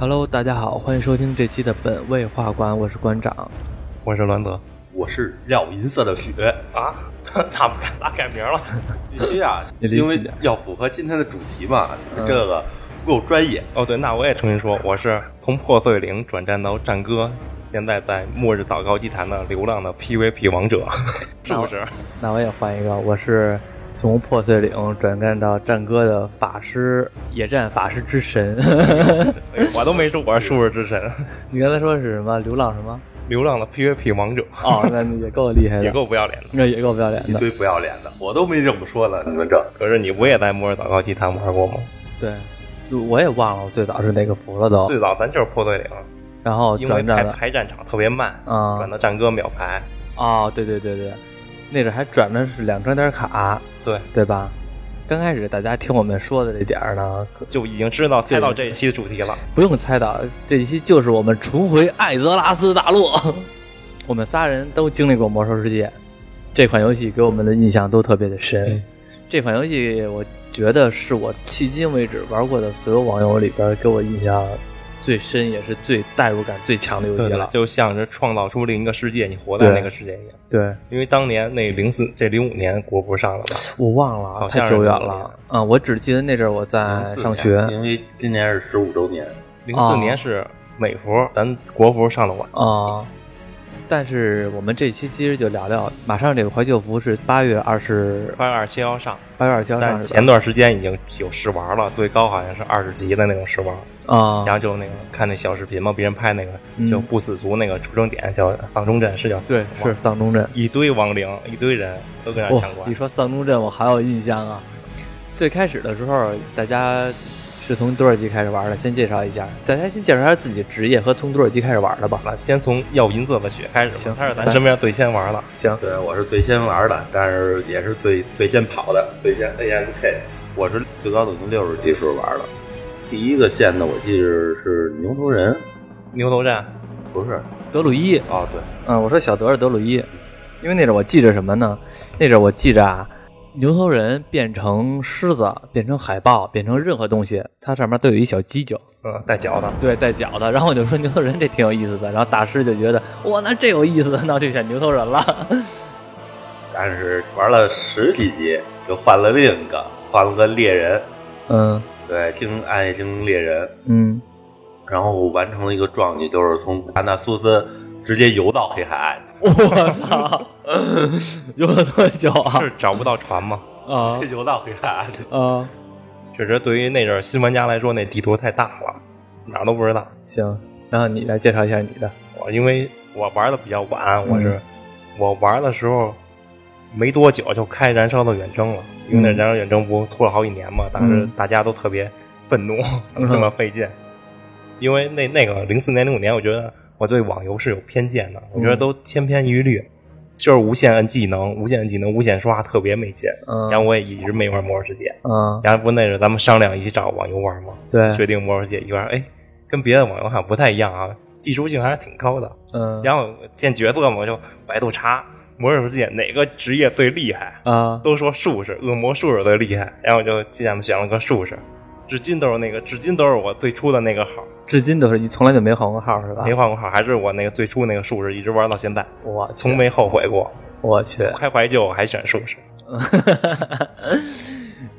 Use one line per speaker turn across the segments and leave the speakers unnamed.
Hello，大家好，欢迎收听这期的本位画馆，我是馆长。
我是栾泽
我是廖银色的雪，
啊，咋不改咋改名了？
必须啊，因为要符合今天的主题嘛，
嗯
这个不够专业。
哦，对，那我也重新说，我是从破碎岭转战到战歌，现在在末日祷告祭坛的流浪的 PVP 王者，是不是？
那我也换一个，我是从破碎岭转战到战歌的法师，野战法师之神。
哎我都没说我是术士之神，
你刚才说是什么？流浪什么？
流浪的 PVP 王者，
哦，那你也够厉害的，
也够不要脸的。
那也够不要脸的。
一堆不要脸的，我都没这么说呢。你们这
可是你不也在末日祷告祭坛玩过吗？
对，就我也忘了我最早是哪个服了都，
最早咱就是破碎岭，
然后
因为排。排战场特别慢，
啊
转到战歌秒排。
哦，对对对对，那阵还转的是两张点卡，
对，
对吧？刚开始大家听我们说的这点儿呢，
就已经知道猜到这一期的主题了。
不用猜到，这一期就是我们重回艾泽拉斯大陆。我们仨人都经历过魔兽世界，这款游戏给我们的印象都特别的深。这款游戏我觉得是我迄今为止玩过的所有网游里边给我印象最深，也是最代入感最强的游戏了。
就像是创造出另一个世界，你活在那个世界一样。
对，
因为当年那零四这零五年国服上了吧？
我忘了，
好像是
太久远了。啊、我只记得那阵儿我在上学
因为今年是十五周年，
零四年是美服，咱国服上的晚。
啊、但是我们这期其实就聊聊，马上这个怀旧服是八月二十
八月二十七号上，
八月二十七号上
但
是
前段时间已经有试玩了，最高好像是二十级的那种试玩。
啊
然后就那个看那小视频嘛，别人拍那个
嗯
就不死族那个出生点叫丧钟镇，是叫
对，是丧钟镇。
一堆亡灵，一堆人都跟那
哇
抢，关
一。说丧钟镇，我好有印象啊。最开始的时候，大家是从多少级开始玩的？先介绍一下，大家先介绍一下自己的职业和从多少级开始玩的吧。
那先从要银色的雪开始吧，
行
他是咱身边最先玩的。
行，
对，我是最先玩的，但是也是最最先跑的，最先 AMK。我是最高等级六十级时候玩的，第一个见的我记得是牛头人，
牛头战，
不是？
德鲁伊。
哦，对，
嗯，我说小德是德鲁伊，因为那阵我记着什么呢？那阵我记着啊，牛头人变成狮子，变成海豹，变成任何东西，它上面都有一小犄角，
嗯，带脚的。
对，带角的。然后我就说牛头人这挺有意思的，然后大师就觉得哇，那这有意思，那我就选牛头人了。
但是玩了十几集，就换了另一个，换了个猎人，
嗯
对，精暗夜精灵猎人，
嗯，
然后完成了一个壮举，就是从安纳苏斯直接游到黑海岸，
我操，游了多久啊？
是找不到船吗？
啊
这游到黑海岸。
啊，
确实，对于那阵儿新玩家来说，那地图太大了，哪儿都不知道。
行，然后你来介绍一下你的。
我因为我玩的比较晚，我是、
嗯
我玩的时候没多久就开燃烧的远征了，因为那
嗯
燃烧远征不拖了好几年嘛，当时
嗯
大家都特别愤怒，
嗯
这么费劲。因为那那个零四年零五年，我觉得我对网游是有偏见的，我觉得
嗯
都千篇一律，就是无限摁技能、无限摁技能、无限刷，特别没劲。
嗯
然后我也一直没玩魔兽世界，
嗯，
然后不那是咱们商量一起找网游玩吗？
对，
确定魔兽世界一玩，哎，跟别的网游好像不太一样啊，技术性还是挺高的。
嗯，
然后见角色嘛，我就百度查魔兽世界哪个职业最厉害，
啊，
都说术士、恶魔术士最厉害，然后我就尽量选了个术士。至今都是那个，至今都是我最初的那个号，
至今都是你从来就没换过号是吧？
没换过号，还是我那个最初那个术士，一直玩到现在，
我
从没后悔过。
我去，
开怀旧还选术士，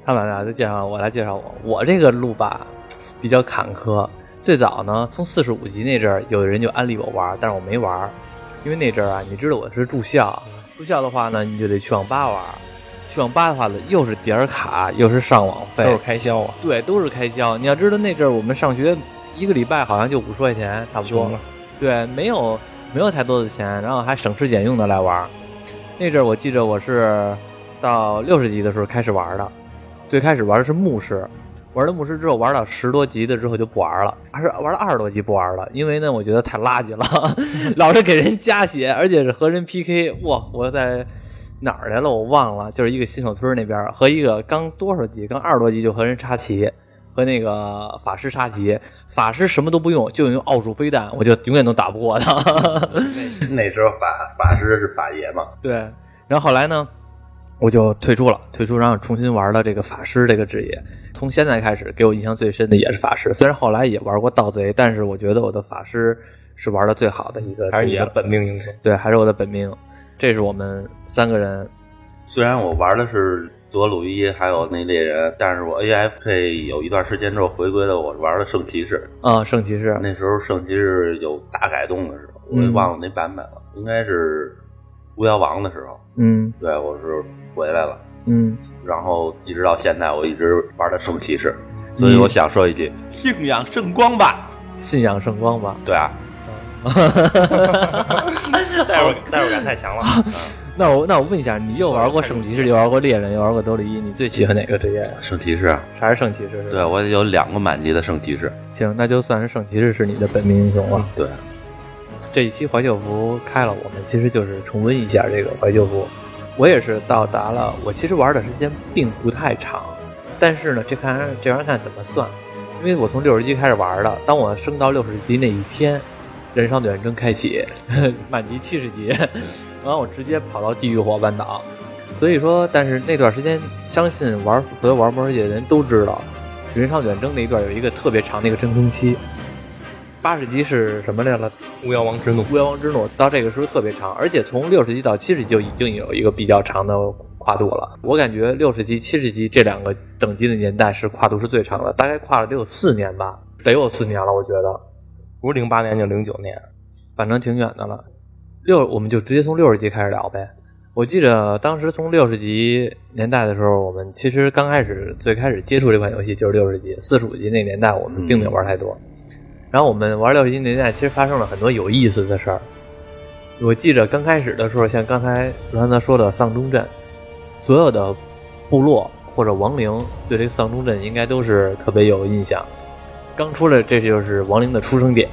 他们俩就介绍我来介绍我，我这个路吧比较坎坷。最早呢，从四十五级那阵儿，有的人就安利我玩，但是我没玩，因为那阵儿啊，你知道我是住校，住校的话呢，你就得去网吧玩，去网吧的话呢，又是点儿卡，又是上网费，
都是开销啊，
对，都是开销。你要知道那阵儿我们上学一个礼拜好像就五十块钱，差不多
穷。啊。
对，没有没有太多的钱，然后还省吃俭用的来玩儿。那阵儿我记着我是到六十级的时候开始玩的，最开始玩的是牧师，玩了牧师之后玩到十多级的之后就不玩了，还是玩了二十多级不玩了，因为呢我觉得太垃圾了，老是给人加血，而且是和人 PK，哇，我在。哪儿来了？我忘了，就是一个新手村那边和一个刚多少级，刚二十多级就和人插旗，和那个法师插旗，法师什么都不用，就用奥数飞弹，我就永远都打不过他。
那时候法法师是法爷嘛，
对，然后后来呢，我就退出了，退出，然后重新玩了这个法师这个职业。从现在开始，给我印象最深的也是法师。虽然后来也玩过盗贼，但是我觉得我的法师是玩的最好的一个职业
还是你的。本命英雄。
对，还是我的本命。这是我们三个人，
虽然我玩的是德鲁伊还有那猎人，但是我 AFK 有一段时间之后回归了，我玩的圣骑士。
啊，圣骑士，
那时候圣骑士有大改动的时候，我也
嗯
忘了那版本了，应该是巫妖王的时候。
嗯
对，我是回来了，
嗯，
然后一直到现在，我一直玩的圣骑士。所以我想说一句：信仰圣光吧。
信仰圣光吧。
对啊，
代入代入感太强了。
那我那我问一下，你又玩过圣骑士，又玩过猎人，又玩过德里一，你最喜欢哪个职业？
圣骑士。
还是圣骑士？
对，我有两个满级的圣骑士。
行，那就算是圣骑士是你的本命英雄了。
对，
这一期怀旧服开了，我们其实就是重温一下这个怀旧服。我也是到达了，我其实玩的时间并不太长，但是呢，这看这玩意儿看怎么算，因为我从六十级开始玩的，当我升到六十级那一天，人上远征开启，满级七十级，然后我直接跑到地狱火半岛。所以说，但是那段时间，相信玩所有玩魔兽世界的人都知道，人上远征那一段有一个特别长的一个真空期。八十级是什么来了？
巫妖王之怒，
巫妖王之怒到这个时候特别长，而且从六十级到七十级就已经有一个比较长的跨度了。我感觉六十级、七十级这两个等级的年代是跨度是最长的，大概跨了得有四年吧，得有四年了，我觉得，
不是零八年就零九年。
反正挺远的了。六，我们就直接从六十级开始聊呗。我记得当时从六十级年代的时候，我们其实刚开始最开始接触这款游戏就是六十级，四十五级那年代我们并没有玩太多。然后我们玩六十级年代，其实发生了很多有意思的事儿。我记着刚开始的时候，像刚才罗安德说的丧钟镇，所有的部落或者亡灵对这个丧钟镇应该都是特别有印象。刚出来，这就是亡灵的出生点。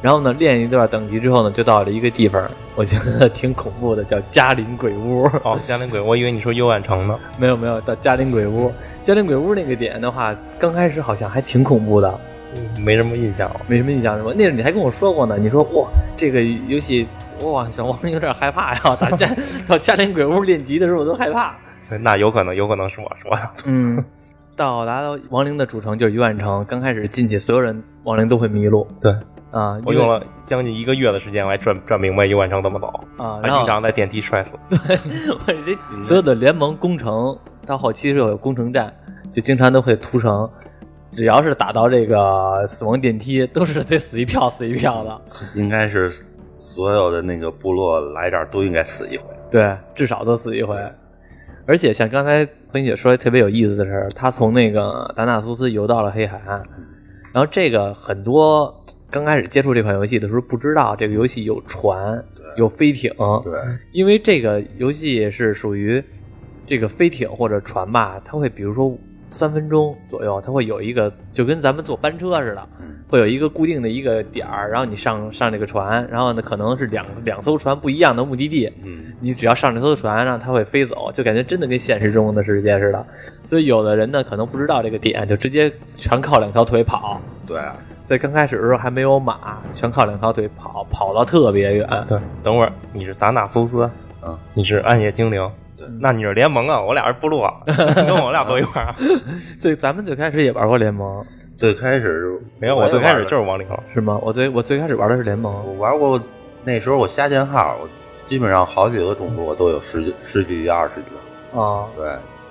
然后呢，练一段等级之后呢，就到了一个地方，我觉得挺恐怖的，叫嘉陵鬼屋。
哦，嘉陵鬼，我以为你说幽暗城呢。
没有没有，到嘉陵鬼屋。嘉陵鬼屋那个点的话，刚开始好像还挺恐怖的，
嗯没什么印象。
没什么印象是吧？那阵你还跟我说过呢，你说哇，这个游戏哇，小王有点害怕呀。到嘉到嘉陵鬼屋练级的时候，我都害怕。
那有可能，有可能是我说的。
嗯，到达到亡灵的主城就是幽暗城，刚开始进去，所有人亡灵都会迷路
对，
啊。
我用了将近一个月的时间，我还转转明白幽暗城怎么走，
啊，然后
还经常在电梯摔死。
我这所有的联盟攻城到后期是有攻城战，就经常都会屠城。只要是打到这个死亡电梯，都是得死一票死一票的。
应该是所有的那个部落来这儿都应该死一回。
对，至少都死一回。而且像刚才彭姐说的特别有意思的事儿，她从那个达纳苏斯游到了黑海岸，然后这个很多刚开始接触这款游戏的时候不知道这个游戏有船，有飞艇，
对，
因为这个游戏是属于这个飞艇或者船吧，它会比如说三分钟左右，它会有一个就跟咱们坐班车似的，
嗯
会有一个固定的一个点儿，然后你上上这个船，然后呢可能是两两艘船不一样的目的地，
嗯，
你只要上这艘船，然后它会飞走，就感觉真的跟现实中的世界似的。所以有的人呢可能不知道这个点，就直接全靠两条腿跑。
对啊，
在刚开始的时候还没有马，全靠两条腿跑，跑到特别远。
对，等会儿你是达纳苏斯，
嗯，
你是暗夜精灵，
对
那你是联盟啊，我俩是部落，跟我俩坐一块儿啊。
最咱们最开始也玩过联盟，
最开始
没有，我最开始就是王力宏。
是吗？我最我最开始玩的是联盟。
我玩过，那时候我瞎建号，我基本上好几个种族我都有十几十几级、二十局，
啊，
对，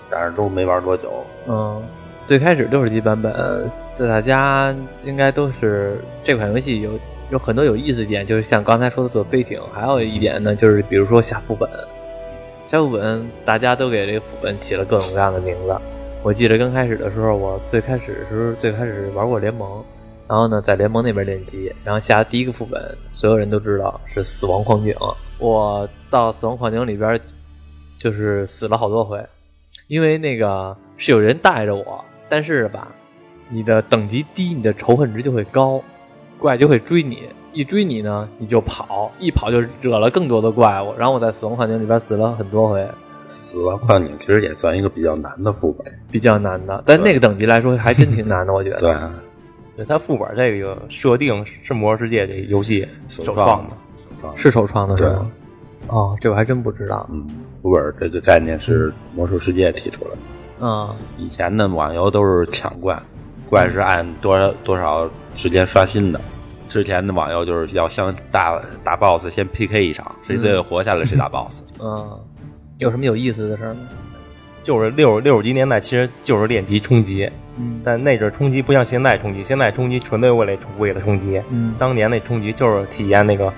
但是都没玩多久。
嗯，最开始六十级版本，对大家应该都是这款游戏有有很多有意思点，就是像刚才说的做飞艇，还有一点呢，就是比如说下副本，下副本大家都给这个副本起了各种各样的名字。我记得刚开始的时候，我最开始的时最开始玩过联盟，然后呢在联盟那边练级，然后下第一个副本，所有人都知道是死亡矿井。我到死亡矿井里边就是死了好多回，因为那个是有人带着我，但是吧，你的等级低，你的仇恨值就会高，怪就会追你，一追你呢，你就跑，一跑就惹了更多的怪物。然后我在死亡幻境里边死了很多回，
死亡幻境其实也算一个比较难的副本，
比较难的，在那个等级来说还真挺难的，我觉得。
对，
对，它副本这个设定是《魔兽世界》这游戏首
创。
的，
是首创的是吗？哦，这我还真不知道。
嗯，副本这个概念是魔兽世界提出来的。
嗯
以前的网游都是抢怪，怪是按多少多少时间刷新的。之前的网游就是要相大打 BOSS 先 PK 一场，谁最后活下来谁打 BOSS。
嗯，有什么有意思的事儿吗？
就是六六十级年代，其实就是练级冲级，
嗯
但那阵儿冲击不像现在冲击，现在冲击纯粹为了冲为了冲击。
嗯
当年那冲击就是体验那个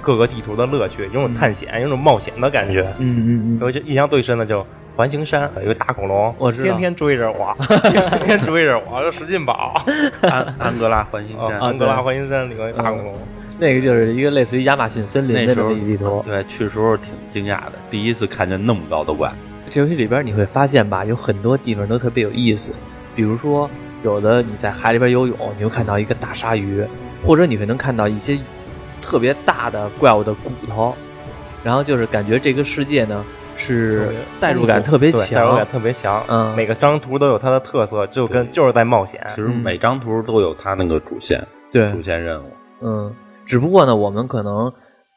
各个地图的乐趣，有种探险，有种冒险的感觉。
嗯嗯
嗯。我就印象最深的就环形山有一个大恐龙，
我知道
天天追着我，天天追着我，就使劲跑。
安安哥拉环形山，
啊安哥拉环形山里有一大恐龙，
那个就是一个类似于亚马逊森林的地图。
对去时候挺惊讶的，第一次看见那么高的怪。
这游戏里边你会发现吧，有很多地方都特别有意思，比如说有的你在海里边游泳，你会看到一个大鲨鱼，或者你会能看到一些特别大的怪物的骨头，然后就是感觉这个世界呢是代入感特别
强代入感，特别强。
嗯
每个张图都有它的特色，就跟就是在冒险。
其实每张图都有它那个主线，
对，
主线任务。
嗯，只不过呢，我们可能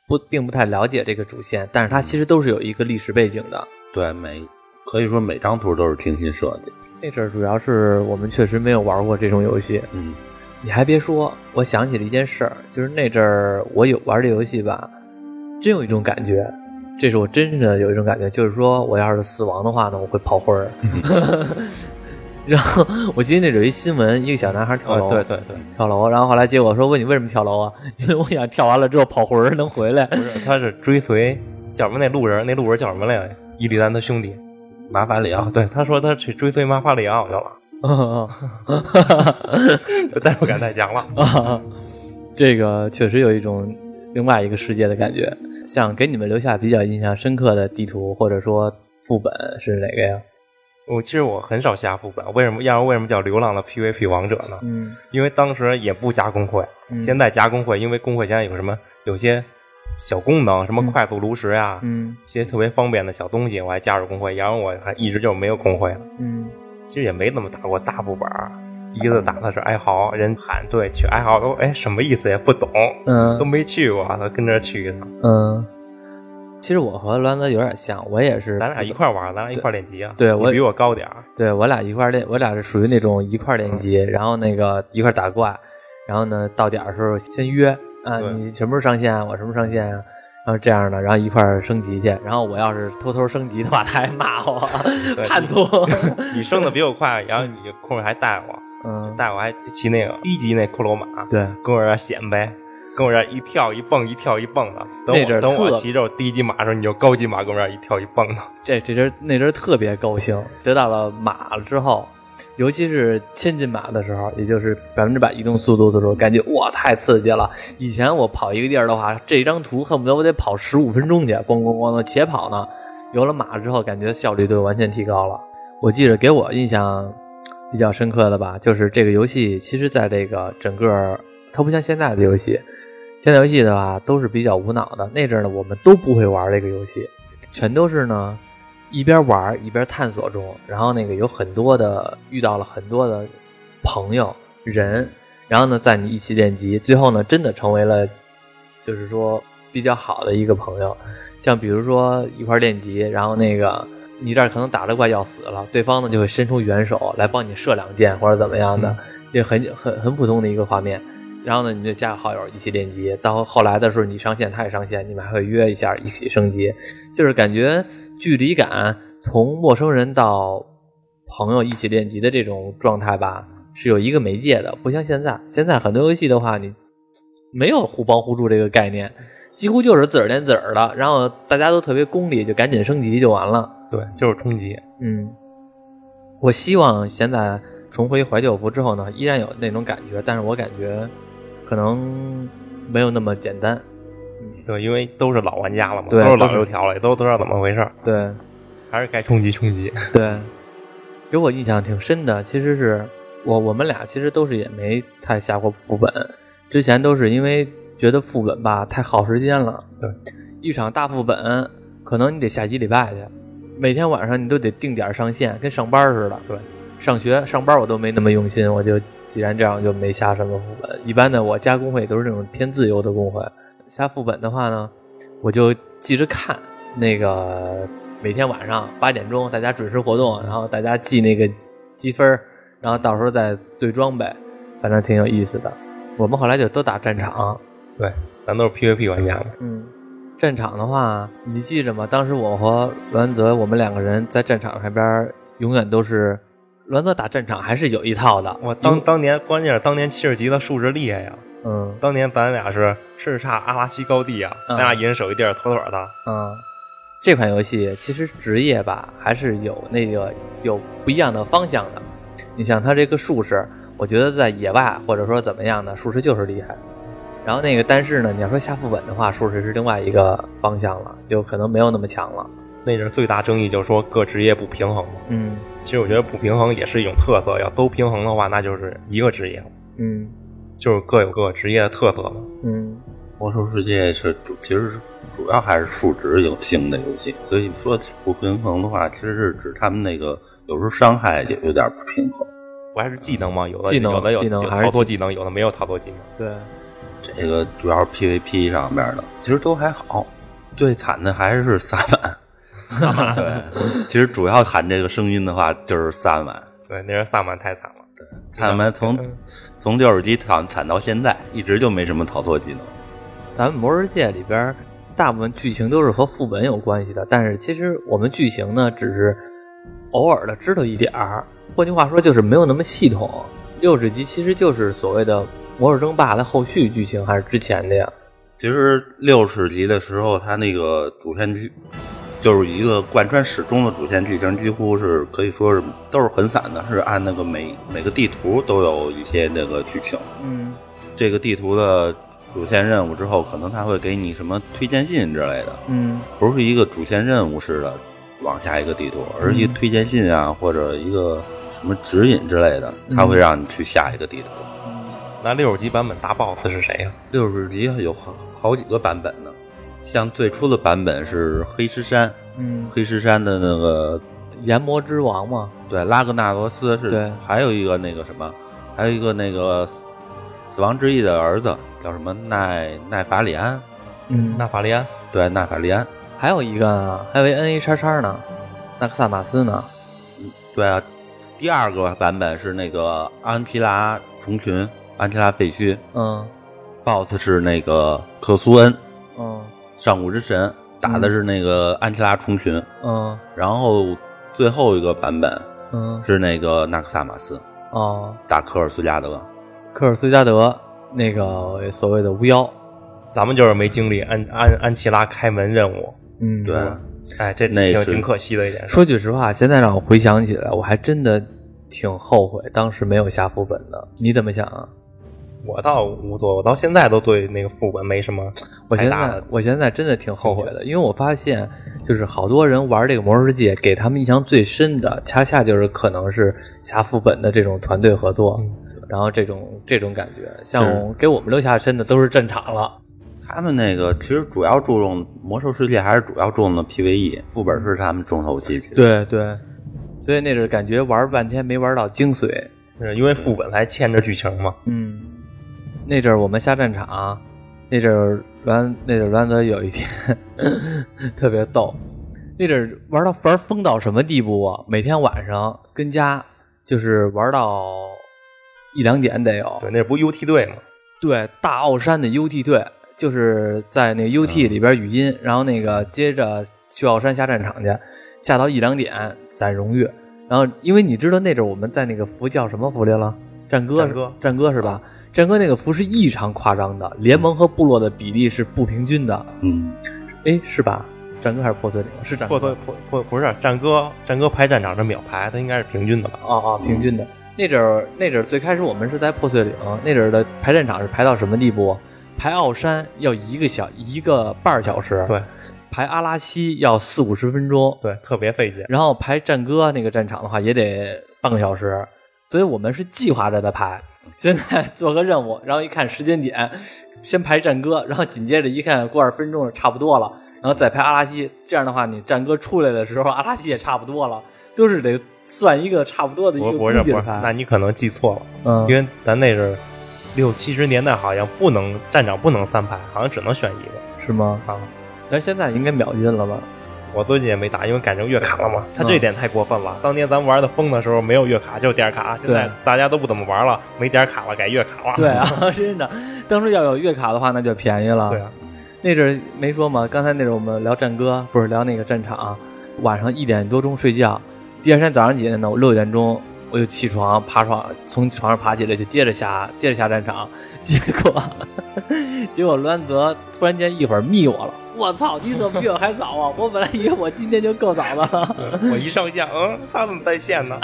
不并不太了解这个主线，但是它其实都是有一个历史背景的。
对，每可以说每张图都是精心设计。
那阵儿主要是我们确实没有玩过这种游戏。
嗯，
你还别说，我想起了一件事儿，就是那阵儿我有玩这游戏吧，真有一种感觉，这是我真正的有一种感觉，就是说我要是死亡的话呢，我会跑魂儿。然后我今天那有一新闻，一个小男孩跳
啊
楼，
对对对，
跳楼，然后后来结果说问你为什么跳楼啊？因为我想跳完了之后跑魂儿能回来。
不是，他是追随叫什么那路人，那路人叫什么来着？伊利丹的兄弟
马法里奥
啊，对，他说他去追随马法里奥去了，
哈
哈，但是不敢再讲了。
啊，这个确实有一种另外一个世界的感觉。想给你们留下比较印象深刻的地图或者说副本是哪个呀？
我其实我很少下副本，为什么？要为什么叫流浪的 PVP 王者呢？
嗯
因为当时也不加工会，
嗯
现在加工会，因为工会现在有什么有些小功能，什么
嗯
快速炉石呀，
嗯
一些特别方便的小东西，我还加入工会，然后我还一直就没有工会了。
嗯
其实也没怎么打过大副本儿，第一次打的是哀嚎，人喊对去哀嚎都哎什么意思也不懂，嗯。都
嗯
没去过，他跟着去一趟，
嗯。其实我和栾子有点像，我也是，
咱俩一块玩，咱俩一块练级啊。
对我
比我高点儿，
对我俩一块练，我俩是属于那种一块练级，然后那个一块打怪，然后呢到点儿的时候先约啊，你什么时候上线啊，我什么时候上线啊，然后这样的，然后一块儿升级去，然后我要是偷偷升级的话，他还骂我叛徒，
你升的比我快，然后你空儿还带我，
嗯，
带我还骑那个低级那骷髅马，
对，
跟我这儿显摆，跟我这儿一跳一蹦一跳一蹦的。等
那阵
等我骑着低级马的时候，你就高级马跟我这儿一跳一蹦的。
这这阵那阵儿特别高兴，得到了马了之后，尤其是千斤马的时候，也就是百分之百移动速度的时候，感觉哇太刺激了。以前我跑一个地儿的话，这张图恨不得我得跑十五分钟去，咣咣咣的且跑呢。有了马之后，感觉效率就完全提高了。我记得给我印象比较深刻的吧，就是这个游戏，其实在这个整个，它不像现在的游戏，现在游戏的话都是比较无脑的。那阵儿呢，我们都不会玩这个游戏，全都是呢一边玩一边探索中，然后那个有很多的遇到了很多的朋友人，然后呢在你一起练级，最后呢真的成为了就是说比较好的一个朋友。像比如说一块练级，然后那个你这儿可能打着怪要死了，对方呢就会伸出援手来帮你射两箭或者怎么样的，也很很很普通的一个画面。然后呢，你就加个好友一起练级，到后来的时候你上线，他也上线，你们还会约一下一起升级，就是感觉距离感从陌生人到朋友一起练级的这种状态吧，是有一个媒介的，不像现在，现在很多游戏的话，你没有互帮互助这个概念，几乎就是自个儿练自个儿的，然后大家都特别功利，就赶紧升级就完了。
对，就是冲击。
嗯，我希望现在重回怀旧服之后呢，依然有那种感觉，但是我感觉可能没有那么简单。
对，因为都是老玩家了嘛，都是老油条了，也都都知道怎么回事儿，
对
还是该冲击冲击。
对，给我印象挺深的，其实是我我们俩其实都是也没太下过副本，之前都是因为觉得副本吧太耗时间了。
对，
一场大副本可能你得下几礼拜去，每天晚上你都得定点上线，跟上班似的。
对，
上学上班我都没那么用心，我就既然这样就没下什么副本。一般的我加工会都是那种偏自由的工会，下副本的话呢，我就记着看那个每天晚上八点钟大家准时活动，然后大家记那个积分，然后到时候再对装备，反正挺有意思的。我们后来就都打战场，
对，咱都是 PVP 玩家嘛。
嗯，战场的话，你记着吗？当时我和栾泽，我们两个人在战场上边永远都是，栾泽打战场还是有一套的。
我当当年关键是当年七十级的数值厉害呀，
嗯
当年咱俩是叱咤阿拉西高地啊，
嗯
咱俩一人守一地儿，妥妥的。
嗯，这款游戏其实职业吧还是有那个有不一样的方向的。你像他这个术士，我觉得在野外或者说怎么样的术士就是厉害。然后那个但是呢，你要说下副本的话，术士是另外一个方向了，就可能没有那么强了。
那阵儿最大争议就是说各职业不平衡嘛。
嗯
其实我觉得不平衡也是一种特色，要都平衡的话，那就是一个职业了，
嗯
就是各有各职业的特色嘛。
嗯
魔兽世界是主，其实是主要还是数值有性的游戏，所以说不平衡的话，其实是指他们那个有时候伤害也有点不平衡。
不还是技能吗？有的
技能
有的有
技能
逃脱技能，有的没有逃脱技能。
对，
这个主要是 PVP 上面的，其实都还好。最惨的还是萨满，萨满对，其实主要喊这个声音的话就是萨满。
对，那人萨满太惨了。
对萨满从从六十级惨惨到现在，一直就没什么逃脱技能。
咱们魔兽世界里边大部分剧情都是和副本有关系的，但是其实我们剧情呢，只是偶尔的知道一点儿。换句话说，就是没有那么系统。六十级其实就是所谓的魔兽争霸的后续剧情，还是之前的呀？
其实六十级的时候，它那个主线剧就是一个贯穿始终的主线剧情，几乎是可以说是都是很散的，是按那个每每个地图都有一些那个剧情。
嗯
这个地图的主线任务之后，可能他会给你什么推荐信之类的，
嗯
不是一个主线任务似的往下一个地图，而是一个推荐信啊，或者一个什么指引之类的，它会让你去下一个地图。
那六十级版本大 boss 是谁呀、
六十级有好好几个版本呢，像最初的版本是黑石山，
嗯，
黑石山的那个
炎魔之王嘛，
对拉格纳罗斯是，
对
还有一个那个什么，还有一个那个死死亡之翼的儿子叫什么奈奈法里安，
嗯
纳法里安。
对奈法里安，
还有一个呢，还有一 N A 叉叉呢，纳克萨马斯呢，嗯
对啊，第二个版本是那个安提拉虫群，安琪拉废墟
嗯
，BOSS 是那个克苏恩，
嗯。
上古之神，打的是那个安琪拉虫群，
嗯。
然后最后一个版本
嗯。
是那个纳克萨马斯
哦，
打科尔斯加德，
科尔斯加德那个所谓的巫妖，
咱们就是没经历安安安琪拉开门任务，
嗯，
对，
哎，这
那是
挺挺可惜的一点。
说句实话，现在让我回想起来，我还真的挺后悔当时没有下副本的。你怎么想啊？
我倒无所谓，我到现在都对那个副本没什么
我现。在我现在真的挺后悔的，因为我发现就是好多人玩这个魔兽世界，给他们印象最深的，恰恰就是可能是下副本的这种团队合作，然后这种这种感觉，像给我们留下深的都是战场了。
他们那个其实主要注重魔兽世界，还是主要注重的 PVE，副本是他们重头戏。
对对，所以那是感觉玩半天没玩到精髓。
是因为副本还牵着剧情嘛。
嗯，那阵儿我们下战场，那阵儿栾那阵儿栾泽有一天 特别逗，那阵儿玩到玩疯到什么地步啊？每天晚上跟家就是玩到一两点得有。
对，那不 UT 队吗。
对，大奥山的 UT 队就是在那 UT 里边语音，然后那个接着去奥山下战场去，下到一两点攒荣誉。然后因为你知道那阵儿我们在那个服叫什么服来了？战歌，
战歌
战歌是吧？战歌那个服是异常夸张的，联盟和部落的比例是不平均的。
嗯，
哎，是吧？战歌还是破碎岭？是战歌
破碎破破不是战歌，战歌排战场是秒排，它应该是平均的吧？
哦哦，平均的。那阵儿那阵儿最开始我们是在破碎岭，那阵儿的排战场是排到什么地步？排奥山要一个小一个半小时，
对
排阿拉西要四五十分钟，
对，特别费劲。
然后排战歌那个战场的话也得半个小时，所以我们是计划着的排。现在做个任务，然后一看时间点，先排战歌，然后紧接着一看过二分钟差不多了，然后再排阿拉西。这样的话，你战歌出来的时候，阿拉西也差不多了，都是得算一个差不多的一
不
个
不是不是，
估计的排。
那你可能记错了，
嗯，
因为咱那是六七十年代，好像不能站长不能三排，好像只能选一个
是吗？
啊。
但现在应该秒晕了吧？
我最近也没打，因为改成月卡了嘛。他这点太过分了。当年咱玩的疯的时候没有月卡，就是点卡。现在大家都不怎么玩了，没点卡了，改月卡了。
对啊，真的。当初要有月卡的话，那就便宜了。
对啊。
那阵没说嘛？刚才那阵我们聊战歌，不是聊那个战场。晚上一点多钟睡觉，第二天早上几点呢？我六点钟我就起床，爬床，从床上爬起来就接着下，接着下战场。结果，结果栾泽突然间一会儿密我了。我操！你怎么比我还早啊？我本来以为我今天就够早了。
我一上线，嗯，他怎么在线呢？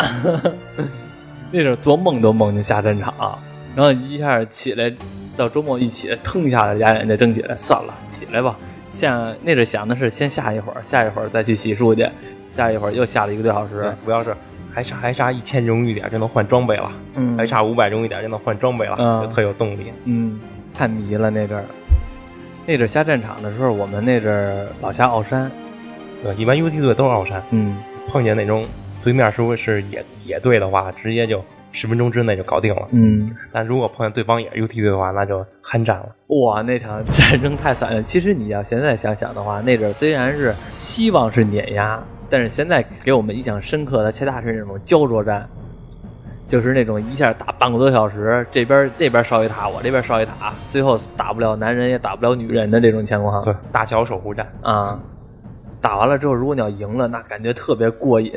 那阵做梦都梦见下战场，然后一下起来，到周末一起，腾一下俩眼睛睁起来，算了，起来吧。像那阵想的是先下一会儿，下一会儿再去洗漱去，下一会儿又下了一个多小时。
主要是还差还差一千荣誉点就能换装备了，嗯，还差五百荣誉点就能换装备了，就特有动力。
嗯，太迷了那阵儿。那阵下战场的时候，我们那阵老下奥山，
对，一般 UT 队都是奥山。
嗯，
碰见那种对面如果是野野队的话，直接就十分钟之内就搞定了。
嗯，
但如果碰见对方也是 UT 队的话，那就酣战了。
哇，那场 战争太惨了。其实你要现在想想的话，那阵虽然是希望是碾压，但是现在给我们印象深刻的，恰恰是那种焦灼战。就是那种一下打半个多小时，这边那边烧一塔，我这边烧一塔，最后打不了男人也打不了女人的这种情况。
对，大桥守护战
啊，打完了之后，如果你要赢了，那感觉特别过瘾，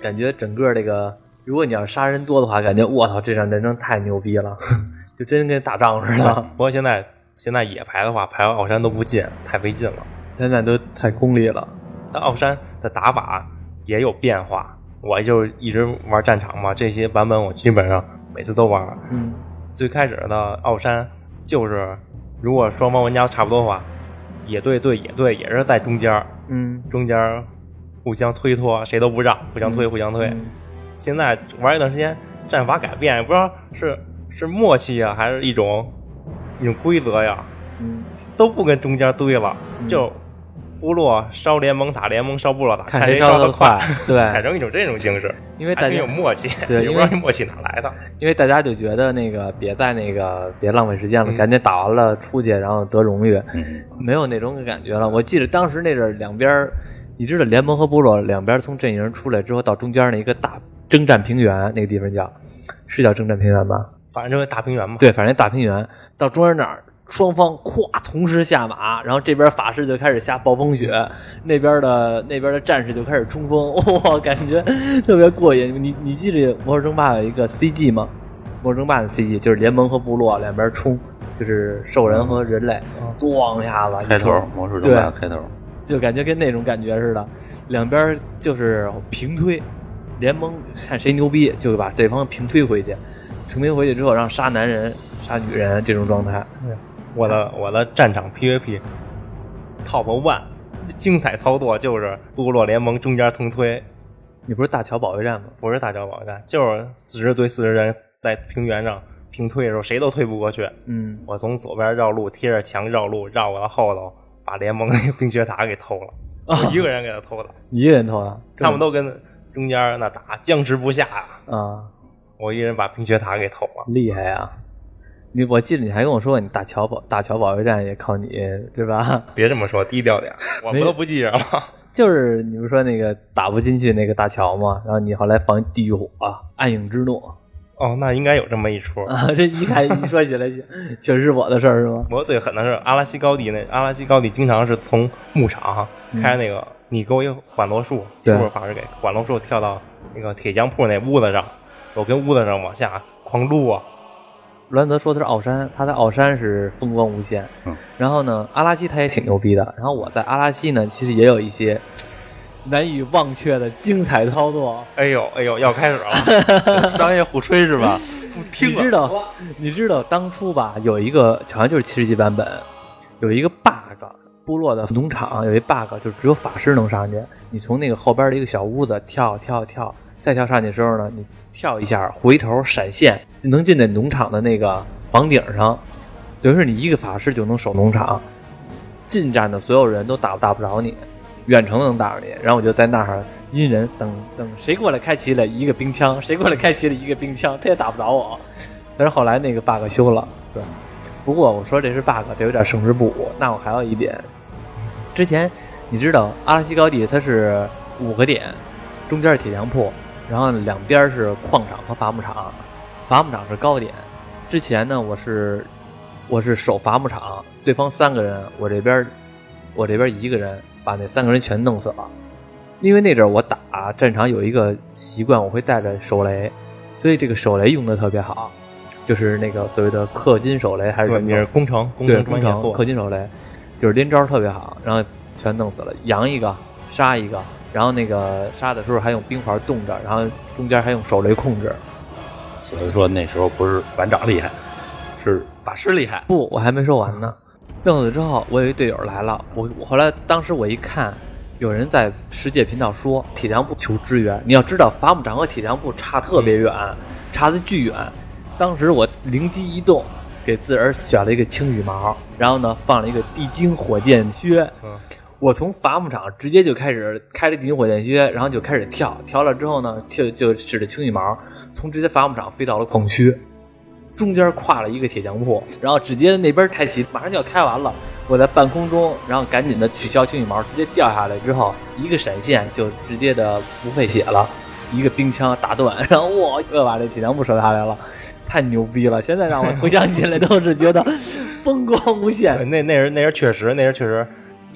感觉整个这个，如果你要杀人多的话，感觉我操，这场战争太牛逼了，就真跟打仗似的。
不过现在现在野排的话，排奥山都不进，太费劲了，
现在都太功利了。
但奥山的打法也有变化。我就一直玩战场嘛，这些版本我基本上每次都玩。
嗯，
最开始的奥山就是，如果双方玩家差不多的话，野队对野队也是在中间
嗯，
中间互相推脱，谁都不让，互相推，互相推。现在玩一段时间，战法改变，也不知道是是默契啊，还是一种一种规则呀，
嗯，
都不跟中间堆了，就。部落烧联盟打联盟烧部落打，看
谁
烧的
快，对，
改成一种这种形式，
因为大家
有默契，
对，
也不知道这默契哪来的，
因为大家就觉得那个别在那个别浪费时间了，赶紧打完了出去，然后得荣誉，没有那种感觉了。我记得当时那阵两边，你知道联盟和部落两边从阵营出来之后，到中间那一个大征战平原那个地方叫，是叫征战平原吧？
反正就是大平原嘛。
对，反正大平原到中间那儿。双方咵同时下马，然后这边法师就开始下暴风雪，那边的那边的战士就开始冲锋，哇，感觉特别过瘾。你你记得《魔兽争霸》有一个 CG 吗？《魔兽争霸》的 CG 就是联盟和部落两边冲，就是兽人和人类，咣一下子
开头，《魔兽争霸》开头，
就感觉跟那种感觉似的，两边就是平推，联盟看谁牛逼就把对方平推回去，平推回去之后让杀男人杀女人这种状态。
我的我的战场 PVP Top One 精彩操作就是部落联盟中间通推。
你不是大桥保卫战吗？
不是大桥保卫战，就是四十对四十人在平原上平推的时候，谁都推不过去。
嗯，
我从左边绕路，贴着墙绕路，绕过了后头，把联盟那个冰雪塔给偷了。我一个人给他偷的，
一个人偷的，
他们都跟中间那打僵持不下
啊！
我一人把冰雪塔给偷了，
厉害呀！你我记得你还跟我说，你大桥保大桥保卫战也靠你，对吧？
别这么说，低调点，我们都不记着了。
就是你不说那个打不进去那个大桥嘛？然后你后来防地狱火、暗影之怒。
哦，那应该有这么一出
啊！这一看一说起来，确实是我的事儿，是吗？
我最狠的是阿拉西高地那阿拉西高地，经常是从牧场开那个，你给我一缓落术，是不是法师给缓落术跳到那个铁匠铺那屋子上，我跟屋子上往下狂撸啊！
栾泽说的是奥山，他在奥山是风光无限。
嗯，
然后呢，阿拉西他也挺牛逼的。然后我在阿拉西呢，其实也有一些难以忘却的精彩操作。
哎呦哎呦，要开始了，
商业互吹是吧？
你知道，你知道当初吧，有一个好像就是七十级版本，有一个 bug，部落的农场有一 bug，就只有法师能上去。你从那个后边的一个小屋子跳跳跳，再跳上去的时候呢，你。跳一下，回头闪现就能进那农场的那个房顶上，等于是你一个法师就能守农场。近战的所有人都打不打不着你，远程能打着你。然后我就在那儿阴人等等，谁过来开启了一个冰枪，谁过来开启了一个冰枪，他也打不着我。但是后来那个 bug 修了，对。不过我说这是 bug，这有点胜之不武。那我还有一点，之前你知道阿拉西高地它是五个点，中间是铁匠铺，然后两边是矿场和伐木场，伐木场是高点。之前呢，我是我是守伐木场，对方三个人，我这边我这边一个人把那三个人全弄死了。因为那阵儿我打战场有一个习惯，我会带着手雷，所以这个手雷用的特别好，就是那个所谓的氪金手雷还是
对，
什么
你是工程，工
对
程
工程氪，金手雷，就是连招特别好，然后全弄死了，扬一个杀一个，然后那个杀的时候还用冰环冻着，然后中间还用手雷控制。
所以说那时候不是馆长厉害，是法师厉害。
不，我还没说完呢。弄死之后，我有一队友来了，我我后来当时我一看，有人在世界频道说铁匠部求支援，你要知道伐木场和铁匠部差特别远，差的巨远。当时我灵机一动，给自个儿选了一个轻羽毛，然后呢放了一个地精火箭靴。我从伐木场直接就开始开了地精火箭靴，然后就开始跳，跳了之后呢，就就使着轻羽毛，从直接伐木场飞到了矿区。中间跨了一个铁匠铺，然后直接那边开启，马上就要开完了。我在半空中，然后赶紧的取消轻羽毛，直接掉下来之后，一个闪现就直接的不费血了，一个冰枪打断，然后我又把这铁匠铺收下来了，太牛逼了！现在让我回想起来都是觉得 风光无限。
那那人那人确实，那人确实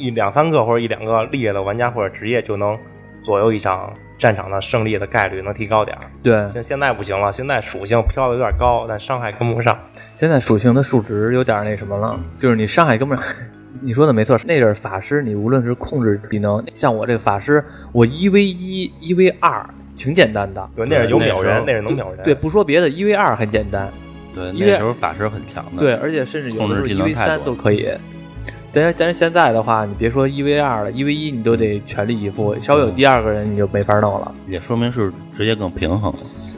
一两三个或者一两个厉害的玩家或者职业就能左右一场战场的胜利的概率能提高点儿。
对，
现现在不行了，现在属性飘的有点高，但伤害跟不上。
现在属性的数值有点那什么了，就是你伤害跟不上，你说的没错，那阵儿法师你无论是控制技能，像我这个法师，我一 v 一、一 v 二挺简单的。
对，那是有秒人，那是能秒人。
对，不说别的，一 v 二很简单，
对，
因为
那时候法师很强的。
对，而且甚至有的时候一
控制技能
v 三
太多
都可以。但是但是现在的话，你别说一 v 二了，一 v 一你都得全力以赴，稍微有第二个人你就没法弄了。
也说明是直接更平衡。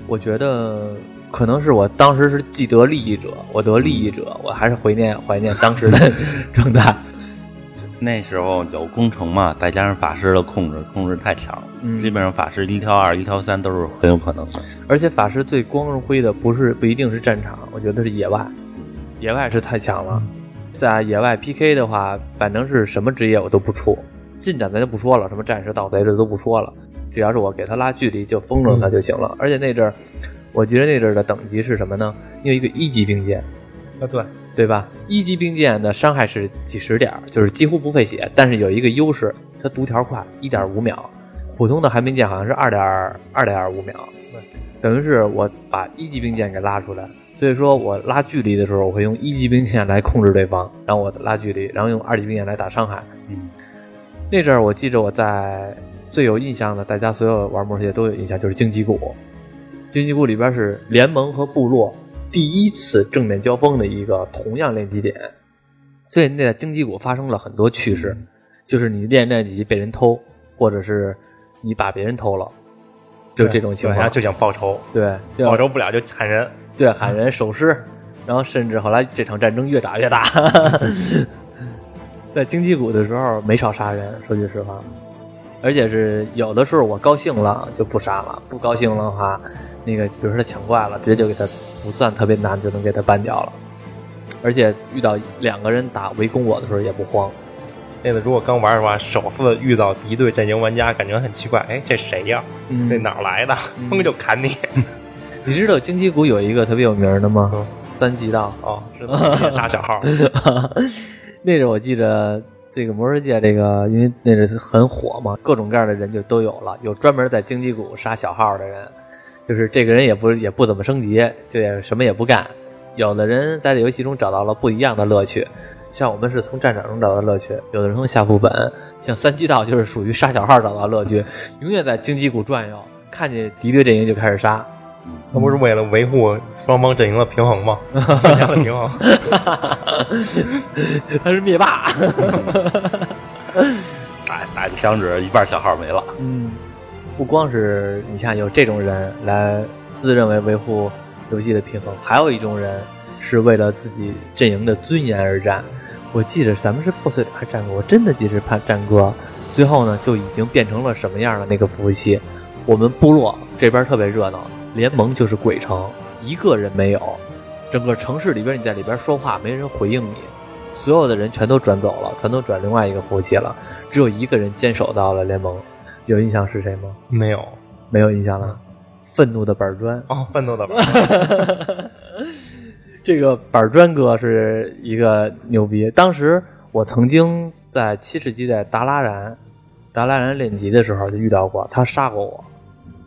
我觉得可能是我当时是既得利益者，我得利益者，我还是怀念怀念当时的 状态。
那时候有工程嘛，再加上法师的控制，控制太强基本上法师一挑二、一挑三都是很有可能的。
而且法师最光辉的不是不一定是战场，我觉得是野外，野外是太强了。在野外 PK 的话，反正是什么职业我都不出，近战咱就不说了，什么战士、盗贼这都不说了，只要是我给他拉距离就封住他就行了。而且那阵儿，我记得那阵儿的等级是什么呢？有一个一级兵舰，
啊，对，
对吧？一级兵舰的伤害是几十点儿，就是几乎不费血，但是有一个优势，它读条快，一点五秒。普通的寒冰剑好像是二点二点五秒，等于是我把一级兵舰给拉出来。所以说我拉距离的时候，我会用一级兵线来控制对方，然后我拉距离，然后用二级兵线来打伤害。
嗯，
那阵儿我记着我在最有印象的，大家所有玩魔兽世界都有印象，就是荆棘谷。荆棘谷里边是联盟和部落第一次正面交锋的一个同样练级点，所以那在荆棘谷发生了很多趣事，就是你练练级被人偷，或者是你把别人偷了，就这种情况。
下就想报仇，
对，
报仇不了就砍人。
对，喊人手尸，然后甚至后来这场战争越打越大。在荆棘谷的时候没少杀人，说句实话，而且是有的时候我高兴了就不杀了，不高兴的话，那个比如说他抢怪了，直接就给他不算特别难就能给他办掉了。而且遇到两个人打围攻我的时候也不慌，
那个如果刚玩的话，首次遇到敌对阵营玩家，感觉很奇怪，哎，这谁呀？
嗯
这哪儿来的？砰就砍你。
你知道荆棘谷有一个特别有名的吗？
嗯
三级道。
哦，知道，杀小号。
那阵我记着这个魔兽世界，这个因为那阵很火嘛，各种各样的人就都有了，有专门在荆棘谷杀小号的人，就是这个人也不也不怎么升级，就也什么也不干。有的人在这游戏中找到了不一样的乐趣，像我们是从战场中找到乐趣，有的人从下副本，像三级道就是属于杀小号找到乐趣，永远在荆棘谷转悠，看见敌对阵营就开始杀。
那不是为了维护双方阵营的平衡吗？玩家的平衡。
他是灭霸。
打打个响指，一半小号没了。
嗯，不光是你像有这种人来自认为维护游戏的平衡，还有一种人是为了自己阵营的尊严而战。我记得咱们是破碎还是战歌，我真的记得是判战歌。最后呢，就已经变成了什么样的那个服务器？我们部落这边特别热闹，联盟就是鬼城，一个人没有。整个城市里边，你在里边说话，没人回应你。所有的人全都转走了，全都转另外一个服务器了，只有一个人坚守到了联盟。有印象是谁吗？
没有
没有印象了。愤怒的板砖
哦，愤怒的板砖。
这个板砖哥是一个牛逼。当时我曾经在七十级在达拉然，达拉然练级的时候就遇到过，他杀过我。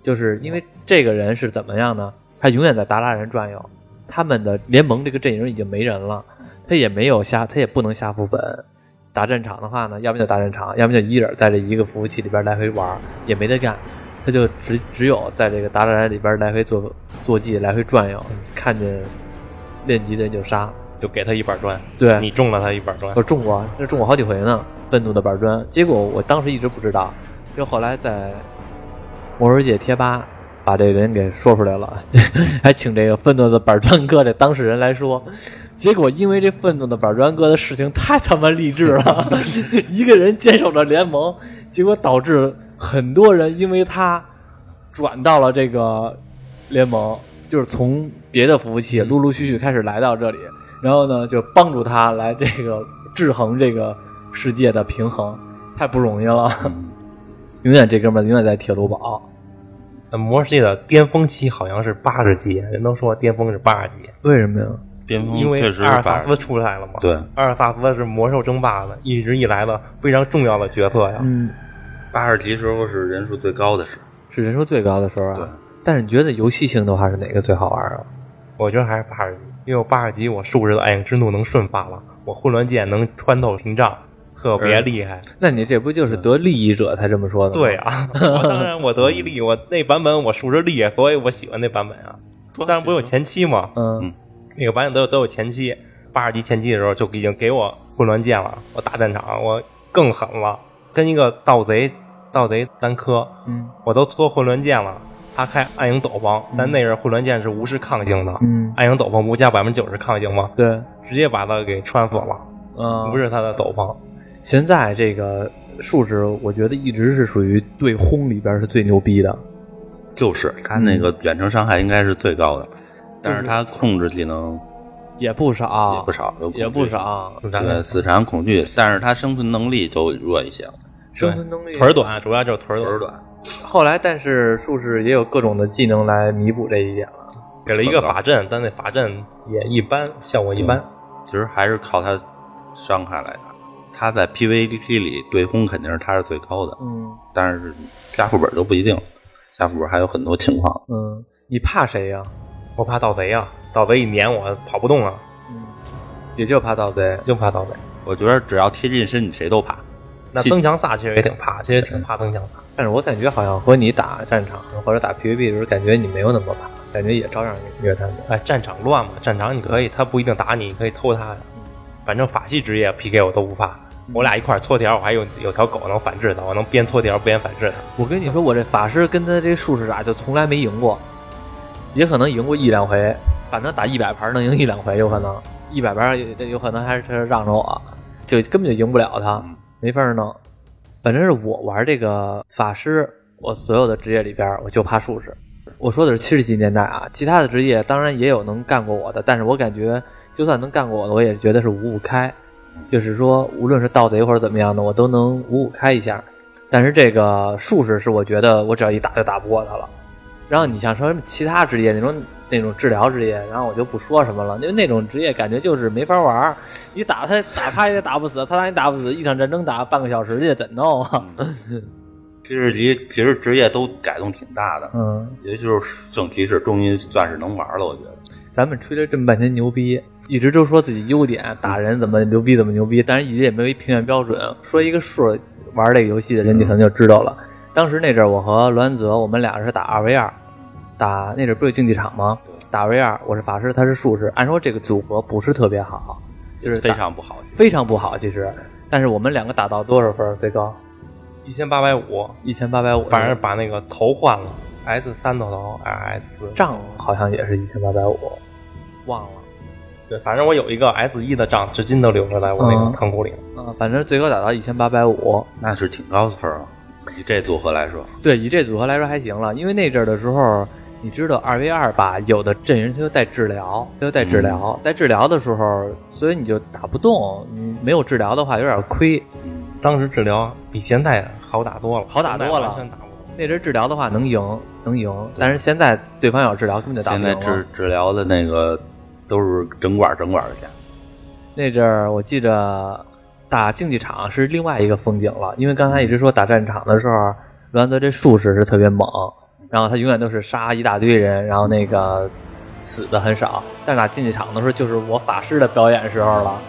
就是因为这个人是怎么样呢？他永远在达拉人转悠，他们的联盟这个阵营已经没人了，他也没有下，他也不能下副本。打战场的话呢，要么就打战场，要么就一人在这一个服务器里边来回玩，也没得干。他就只只有在这个达拉人里边来回做坐骑，来回转悠，看见。练级的人就杀，
就给他一板砖。
对
你中了他一板砖，
我中过，这中过好几回呢。愤怒的板砖，结果我当时一直不知道，就后来在魔兽界贴吧把这人给说出来了，还请这个愤怒的板砖哥这当事人来说。结果因为这愤怒的板砖哥的事情太他妈励志了，一个人坚守着联盟，结果导致很多人因为他转到了这个联盟。就是从别的服务器陆陆续续开始来到这里，然后呢，就帮助他来这个制衡这个世界的平衡，太不容易了。永远这哥们儿永远在铁路堡。
那魔兽界的巅峰期好像是八十级，人都说巅峰是八十级，
为什么呀？
巅峰
因为
确实
阿尔萨斯出来了嘛。
对，
阿尔萨斯是魔兽争霸的一直以来的非常重要的角色呀。
嗯，
八十级时候是人数最高的时候，
是人数最高的时候啊。
对。
但是你觉得游戏性的话是哪个最好玩啊？
我觉得还是八十级，因为我八十级我术士的暗影之怒能瞬发了，我混乱剑能穿透屏障，特别厉害。
那你这不就是得利益者才这么说的吗？
对啊，我当然我得一利，我那版本我术士厉害，所以我喜欢那版本啊。当然不有前期嘛，
嗯，
那个版本都有都有前期，八十级前期的时候就已经给我混乱剑了，我大战场我更狠了，跟一个盗贼盗贼单磕，
嗯，
我都搓混乱剑了。他开暗影斗篷，但那人混乱剑是无视抗性的。
嗯，
暗影斗篷不加百分之九十抗性吗？
对，
直接把他给穿死了。
嗯，
不是他的斗篷。
现在这个术士，我觉得一直是属于对轰里边是最牛逼的。
就是他那个远程伤害应该是最高的，但是他控制技能
也不少，
也不少，
也不少。
对，死缠恐惧，但是他生存能力就弱一些了。
生存能力
腿短，主要就是腿
短。
后来，但是术士也有各种的技能来弥补这一点了，
给了一个法阵，但那法阵也一般，效果一般。
其实还是靠他伤害来的。他在 PVP 里对轰肯定是他是最高的，
嗯，
但是加副本都不一定，加副本还有很多情况。
嗯，你怕谁呀？
我怕盗贼啊！盗贼一撵我跑不动啊！
嗯，也就怕盗贼，
就怕盗贼。
我觉得只要贴近身，你谁都怕。
那增强萨其实也挺怕，其实挺怕增强萨。
但是我感觉好像和你打战场或者打 PVP 的时候，感觉你没有那么怕，感觉也照样虐他们。
哎，战场乱嘛，战场你可以，他不一定打你，你可以偷他的。反正法系职业 PK 我都不怕，我俩一块搓条，我还有有条狗能反制他，我能边搓条边反制他。
我跟你说，我这法师跟他这术士打就从来没赢过，也可能赢过一两回，反正打一百盘能赢一两回，有可能一百盘有可能还是他让着我，就根本就赢不了他，没法弄。反正是我玩这个法师，我所有的职业里边，我就怕术士。我说的是七十几年代啊，其他的职业当然也有能干过我的，但是我感觉就算能干过我的，我也觉得是五五开，就是说无论是盗贼或者怎么样的，我都能五五开一下。但是这个术士是我觉得我只要一打就打不过他了。然后你像说什么其他职业那种那种治疗职业，然后我就不说什么了，因为那种职业感觉就是没法玩你打他打他也打不死，他打你打不死，一场战争打半个小时去怎弄啊？
其实离其实职业都改动挺大的，
嗯，
也就是圣骑士终于算是能玩了，我觉得。
咱们吹了这么半天牛逼，一直都说自己优点，打人怎么牛逼怎么牛逼，但是一直也没有一评选标准，说一个数玩这个游戏的人，你可能就知道了。当时那阵儿，我和栾泽，我们俩是打二 v 二，打那阵儿不是竞技场吗？打 v 二，我是法师，他是术士。按说这个组合不是特别好，就是
非常不好，
非常不好。其实，但是我们两个打到多少分最高？
一千八百五，
一千八百五。
反正把那个头换了，S 三头头，S
杖好像也是一千八百五，忘了。
对，反正我有一个 S 一的账，至今都留着在我那个仓库里。
嗯，反正最高打到一千八百五，
那是挺高的分了。以这组合来说，
对，以这组合来说还行了。因为那阵儿的时候，你知道二 v 二吧？有的阵营它就带治疗，它就带治疗，带治疗的时候，所以你就打不动。你没有治疗的话，有点亏。
当时治疗比现在好打多了，
好打多了
完全打不动。
那阵治疗的话能赢，能赢。但是现在对方要治疗，根本就打不
现
赢了。
在治治疗的那个都是整管整管的钱。
那阵儿我记着打竞技场是另外一个风景了，因为刚才一直说打战场的时候，罗兰德这术士是特别猛，然后他永远都是杀一大堆人，然后那个死的很少。但是打竞技场的时候，就是我法师的表演时候了。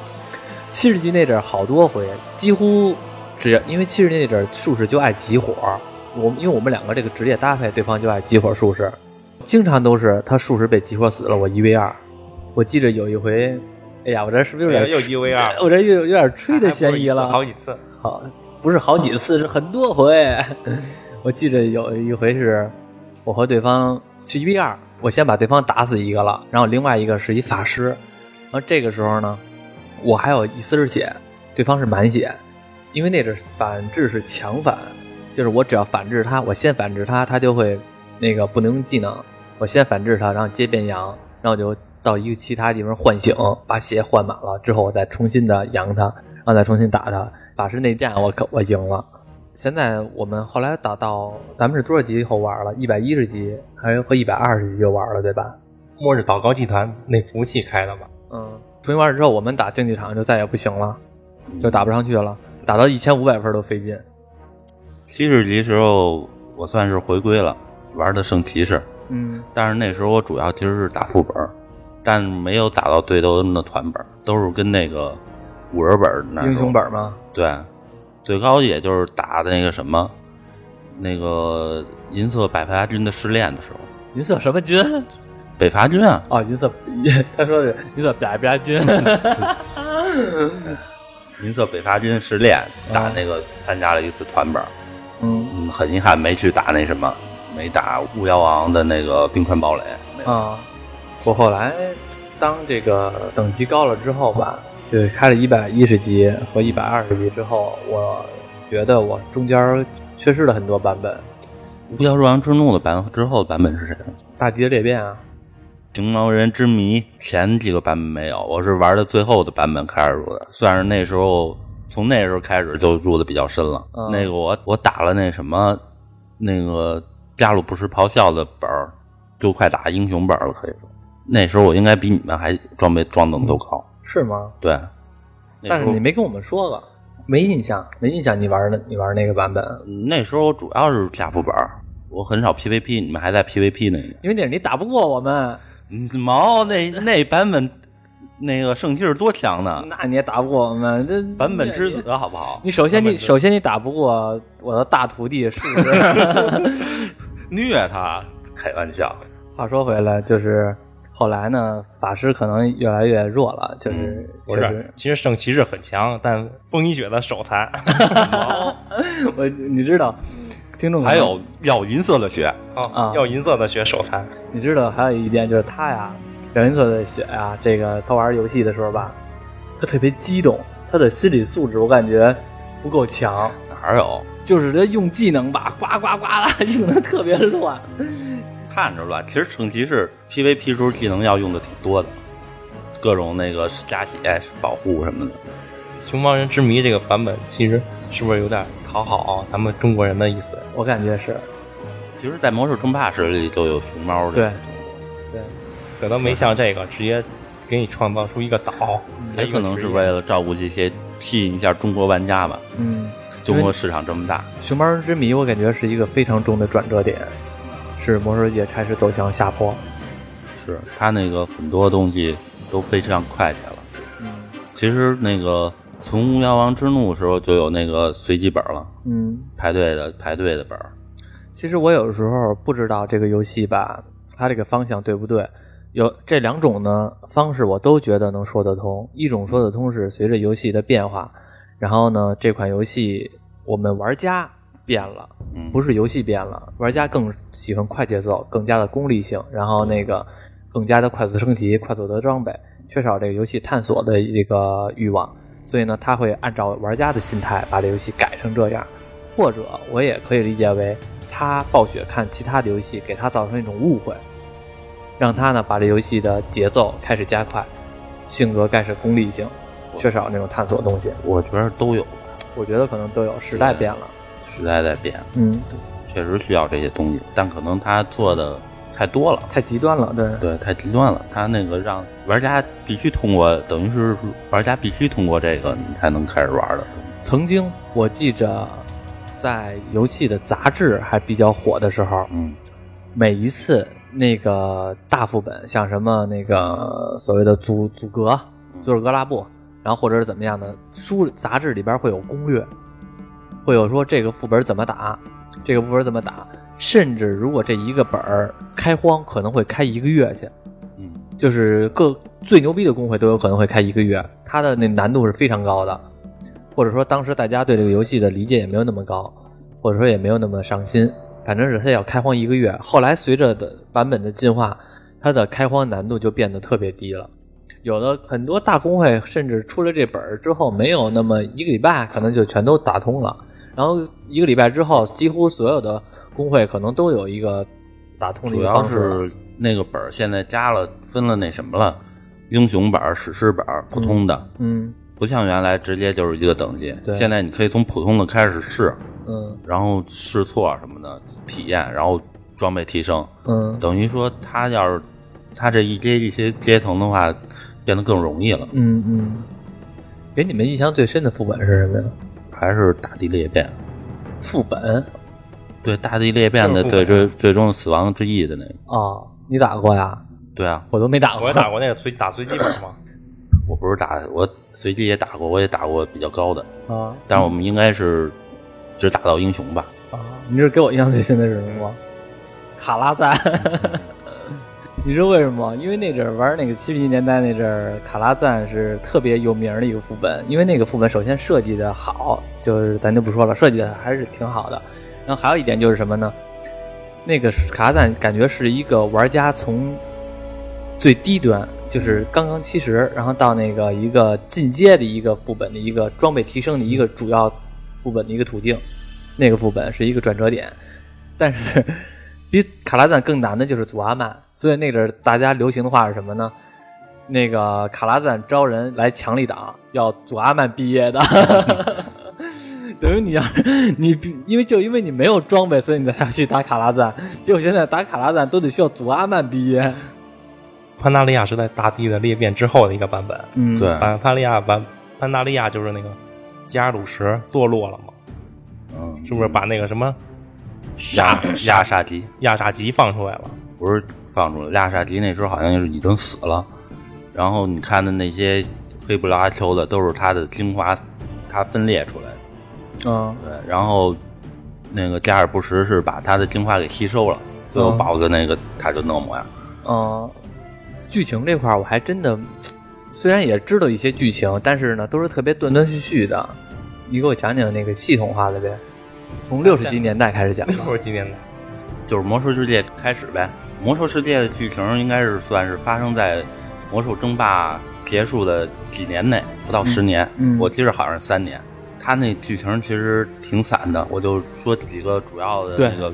七十级那阵儿好多回，几乎只要因为七十级那阵儿术士就爱集火，我因为我们两个这个职业搭配，对方就爱集火术士，经常都是他术士被集火死了，我一 v 二。我记着有一回，哎呀，我这是不是有点
又一 v 二，
我这又有点吹的嫌疑了。
好几次，
好，不是好几次，是很多回。我记着有一回是，我和对方是一 v 二，我先把对方打死一个了，然后另外一个是一法师，然后这个时候呢，我还有一丝儿血，对方是满血，因为那阵反制是强反，就是我只要反制他，我先反制他，他就会那个不能用技能，我先反制他，然后接变羊，然后就到一个其他地方唤醒，把血换满了之后，我再重新的养它，然后再重新打它。法师内战我可我赢了。现在我们后来打到咱们是多少级以后玩了？一百一十级，还有和一百二十级就玩了，对吧？
末日祷告祭坛那服务器开的吧？
嗯，重新玩之后，我们打竞技场就再也不行了，就打不上去了，打到一千五百分都费劲。
七十级时候我算是回归了，玩的圣骑士，
嗯
但是那时候我主要其实是打副本儿，但没有打到对斗恩的团本，都是跟那个五人本那种
英雄本吗？
对，最高也就是打的那个什么，那个银色百伐军的试炼的时候，
银色什么军？
北伐军啊，
哦，银色，他说是银色百伐军。
银色北伐军试炼打那个参加了一次团本，
嗯
嗯，很遗憾没去打那什么，没打巫妖王的那个冰川堡垒，没有。
啊，我后来当这个等级高了之后吧，就是开了一百一十级和一百二十级之后，我觉得我中间缺失了很多版本。
巫妖王之怒的版之后的版本是谁？
大敌的裂变啊，
情毛人之谜前几个版本没有，我是玩的最后的版本开始入的，算是那时候从那时候开始就入的比较深了。
嗯
那个我我打了那什么，那个加鲁不时咆哮的本儿，就快打英雄本儿了，可以说。那时候我应该比你们还装备装的都高。
是吗？
对，
但是你没跟我们说过，没印象，没印象你玩的你玩那个版本，
那时候我主要是下副本，我很少 PVP，你们还在 PVP 那个。
因为那是你打不过我们，
嗯毛那那版本，那个圣骑士多强呢？
那你也打不过我们。这
版本之子好不好？
你首先你首先你打不过我的大徒弟是不是。
虐他，开玩笑。
话说回来，就是后来呢，法师可能越来越弱了，就是
不是，其实圣骑士很强，但风衣雪的手残。
我你知道，听众
还有要银色的血，
啊
啊，要银色的雪手残。
你知道还有一点就是他呀，要银色的雪呀，这个他玩游戏的时候吧，他特别激动，他的心理素质我感觉不够强，
哪有？
就是他用技能吧，呱呱呱啦用的特别乱。
看着乱。其实圣骑士 PVP 时候技能要用的挺多的，各种那个加血、保护什么的。
熊猫人之谜这个版本，其实是不是有点讨好咱们中国人的意思？
我感觉是
其实，在魔兽争霸时里就有熊猫的。
对，对，
可能没像这个直接给你创造出一个岛，
也可能是为了照顾这些，吸引一下中国玩家吧。
嗯，
中国市场这么大，
熊猫人之谜，我感觉是一个非常重的转折点，是魔兽世界开始走向下坡。
是它那个很多东西都非常快捷了。
嗯
其实那个从巫妖王之怒的时候就有那个随机本了，
嗯，
排队的排队的本。
其实我有时候不知道这个游戏吧，它这个方向对不对？有这两种呢方式，我都觉得能说得通。一种说得通是随着游戏的变化，然后呢，这款游戏我们玩家变了，
嗯，
不是游戏变了，玩家更喜欢快节奏，更加的功利性，然后那个更加的快速升级、快速得装备，缺少这个游戏探索的这个欲望，所以呢，他会按照玩家的心态把这游戏改成这样，或者我也可以理解为他暴雪看其他的游戏给他造成一种误会，让他呢把这游戏的节奏开始加快，性格开始功利性，缺少那种探索的东西。
我觉得都有，
我觉得可能都有，时代变了。
时代在变，
嗯，
确实需要这些东西，但可能他做的太多了，
太极端了，对。
对，太极端了。他那个让玩家必须通过，等于是玩家必须通过这个，你才能开始玩的。
曾经我记着，在游戏的杂志还比较火的时候，
嗯，
每一次那个大副本，像什么那个所谓的阻阻隔、就是格拉布，然后或者是怎么样的书杂志里边会有攻略，会有说这个副本怎么打，这个副本怎么打，甚至如果这一个本儿开荒可能会开一个月去，
嗯，
就是各最牛逼的工会都有可能会开一个月，它的那难度是非常高的，或者说当时大家对这个游戏的理解也没有那么高，或者说也没有那么上心，反正是它要开荒一个月。后来随着的版本的进化，它的开荒难度就变得特别低了。有的很多大公会甚至出了这本儿之后，没有那么一个礼拜，可能就全都打通了。然后一个礼拜之后，几乎所有的工会可能都有一个打通的方式了。
是那个本儿现在加了分了那什么了，英雄本、史诗本、普通的，
嗯
不像原来直接就是一个等级。
对
现在你可以从普通的开始试，
嗯
然后试错什么的体验，然后装备提升。
嗯
等于说他要是他这一阶一些阶层的话，变得更容易了。
嗯嗯。给你们印象最深的副本是什么呀？
还是大地裂变，
副本
对大地裂变的最最最终死亡之翼的那个，
啊，你打过呀？
对啊，
我都没打过。
我也打过那个随打随机本吗，
我不是打我随机也打过，我也打过比较高的，
啊
但是我们应该是只打到英雄吧？
啊！你这给我印象最深的是什么吗？卡拉赞。你知道为什么吗？因为那阵儿玩那个七十年代那阵儿，卡拉赞是特别有名的一个副本。因为那个副本首先设计的好，就是咱就不说了，设计的还是挺好的。然后还有一点就是什么呢？那个卡拉赞感觉是一个玩家从最低端，就是刚刚七十，然后到那个一个进阶的一个副本的一个装备提升的一个主要副本的一个途径。那个副本是一个转折点，但是比卡拉赞更难的就是祖阿曼，所以那阵儿大家流行的话是什么呢？那个卡拉赞招人来强力党，要祖阿曼毕业的，等于你要是你因为就因为你没有装备，所以你才要去打卡拉赞，结果现在打卡拉赞都得需要祖阿曼毕业。
潘达利亚是在大地的裂变之后的一个版本。
嗯，
对，
潘潘利亚版潘达利亚就是那个加鲁什堕落了嘛，
嗯，
是不是把那个什么
亚亚萨吉
亚萨吉放出来了？
不是放出来，亚萨吉那时候好像就是已经死了，然后你看的那些黑不拉秋的都是他的精华，他分裂出来的。
嗯
对，然后那个加尔布什是把他的精华给吸收了，最后
嗯
BOSS 那个他就那模样。
嗯，剧情这块我还真的虽然也知道一些剧情，但是呢都是特别断断续续的。你给我讲讲那个系统化的呗，从六十几年代开始讲吧。
六十几年代，
就是魔兽世界开始呗。魔兽世界的剧情应该是算是发生在魔兽争霸结束的几年内，不到十年。
嗯
我记着好像是三年。他那剧情其实挺散的，我就说几个主要的那个。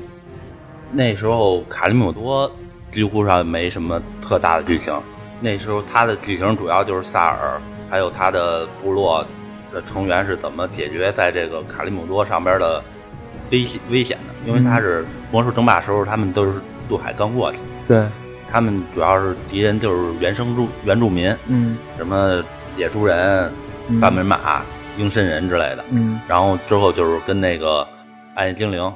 那时候卡利姆多几乎上没什么特大的剧情，那时候他的剧情主要就是萨尔，还有他的部落的成员是怎么解决在这个卡利姆多上边的危险危险的，因为他是魔兽争霸时候他们都是渡海刚过去，
对，
他们主要是敌人就是原生住原住民，
嗯
什么野猪人、
嗯
半门马、鹰身人之类的，
嗯
然后之后就是跟那个暗夜精灵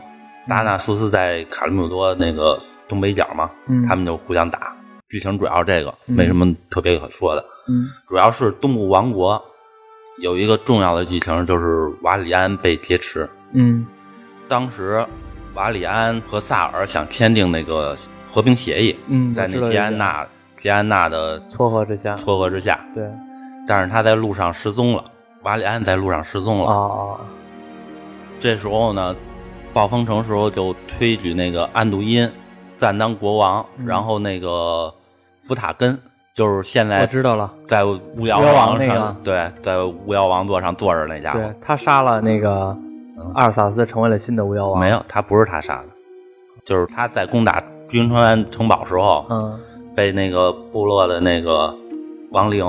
达纳苏斯在卡利姆多那个东北角嘛，
嗯
他们就互相打。剧情主要是这个，
嗯
没什么特别可说的。
嗯
主要是动物王国有一个重要的剧情，就是瓦里安被劫持。
嗯
当时瓦里安和萨尔想签订那个和平协议，
嗯，
在那吉安娜吉安娜的
撮合之下，
撮合之下，
对，
但是他在路上失踪了。瓦里安在路上失踪了。
啊啊，
这时候呢，暴风城时候就推举那个安度因暂当国王，
嗯。
然后那个福塔根就是现
我
在
知道了，
在巫妖
王那个
对，在巫妖王座上坐着那家伙。
对，他杀了那个
嗯
阿尔萨斯，成为了新的巫妖王。
没有，他不是他杀的，就是他在攻打军川城堡时候，
嗯。
被那个部落的那个亡灵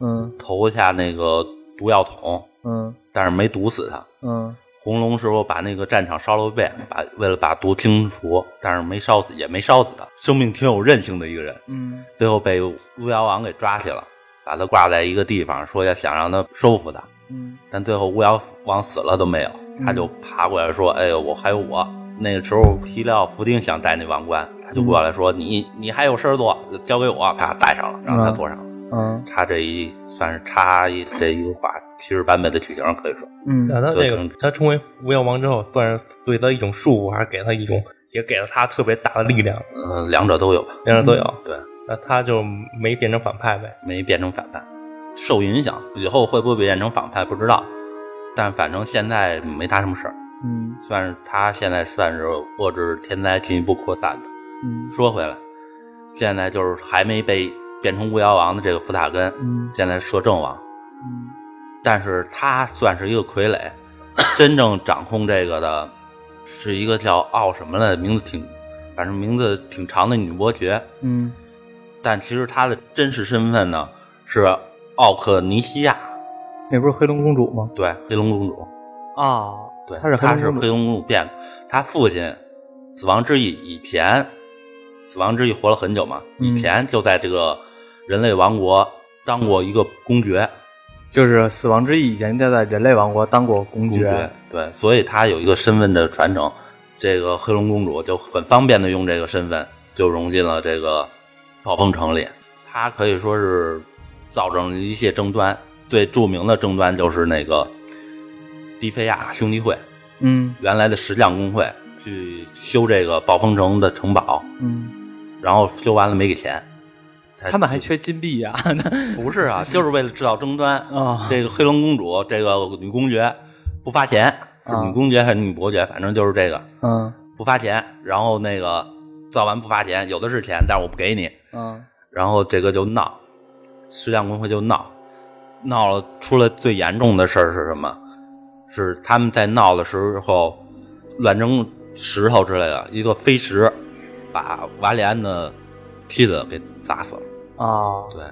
嗯。
投下那个毒药桶，
嗯。
但是没毒死他。
嗯。
红龙师傅把那个战场烧了一遍，把为了把毒清除，但是没烧死，也没烧死他。生命挺有韧性的一个人，
嗯。
最后被巫妖王给抓去了，把他挂在一个地方，说要想让他收服他，
嗯。
但最后巫妖王死了都没有，他就爬过来说：“哎呦，我还有我。”那个时候，提里奥伏丁想戴那王冠，他就过来说：“你你还有事儿做，交给我。”啪，戴上了，让他坐上了。
嗯
他这一算是插一这一个话其实版本的剧情，可以说，
嗯
那他这个他成为巫妖王之后，算是对他一种束缚，还是给他一种也给了他特别大的力量？
嗯、两者都有吧。
两者都有。
对，
那他就没变成反派呗？
没变成反派，受影响，以后会不会变成反派不知道，但反正现在没他什么事儿，
嗯。
算是他现在算是遏制天灾进一步扩散的。
嗯。
说回来，现在就是还没被变成巫妖王的这个福塔根，
嗯。
现在摄政王，
嗯。
但是他算是一个傀儡，真正掌控这个的是一个叫奥什么的，名字挺，反正名字挺长的女伯爵，
嗯。
但其实她的真实身份呢是奥克尼西亚，
那不是黑龙公主吗？
对，黑龙公主，
啊，
对，
她是
她
黑龙公主。
是黑龙公主变的，她父亲死亡之翼以前，死亡之翼活了很久嘛，
嗯
以前就在这个人类王国当过一个公爵，
就是死亡之翼以前就在人类王国当过公
公
爵。
对，所以她有一个身份的传承。这个黑龙公主就很方便的用这个身份就融进了这个暴风城里。她可以说是造成了一些争端，最著名的争端就是那个迪菲亚兄弟会，
嗯
原来的石匠工会去修这个暴风城的城堡，
嗯，
然后修完了没给钱。
他们还缺金币呀。
不是啊，就是为了制造争端。
啊
这个黑龙公主，这个女公爵不发钱，是
啊
女公爵还是女伯爵，反正就是这个
嗯
不发钱。然后那个造完不发钱，有的是钱，但是我不给你。
嗯
然后这个就闹，石匠工会就闹，闹了出了最严重的事儿是什么？是他们在闹的时候乱扔石头之类的，一个飞石把瓦里安的妻子给砸死了。
啊
对，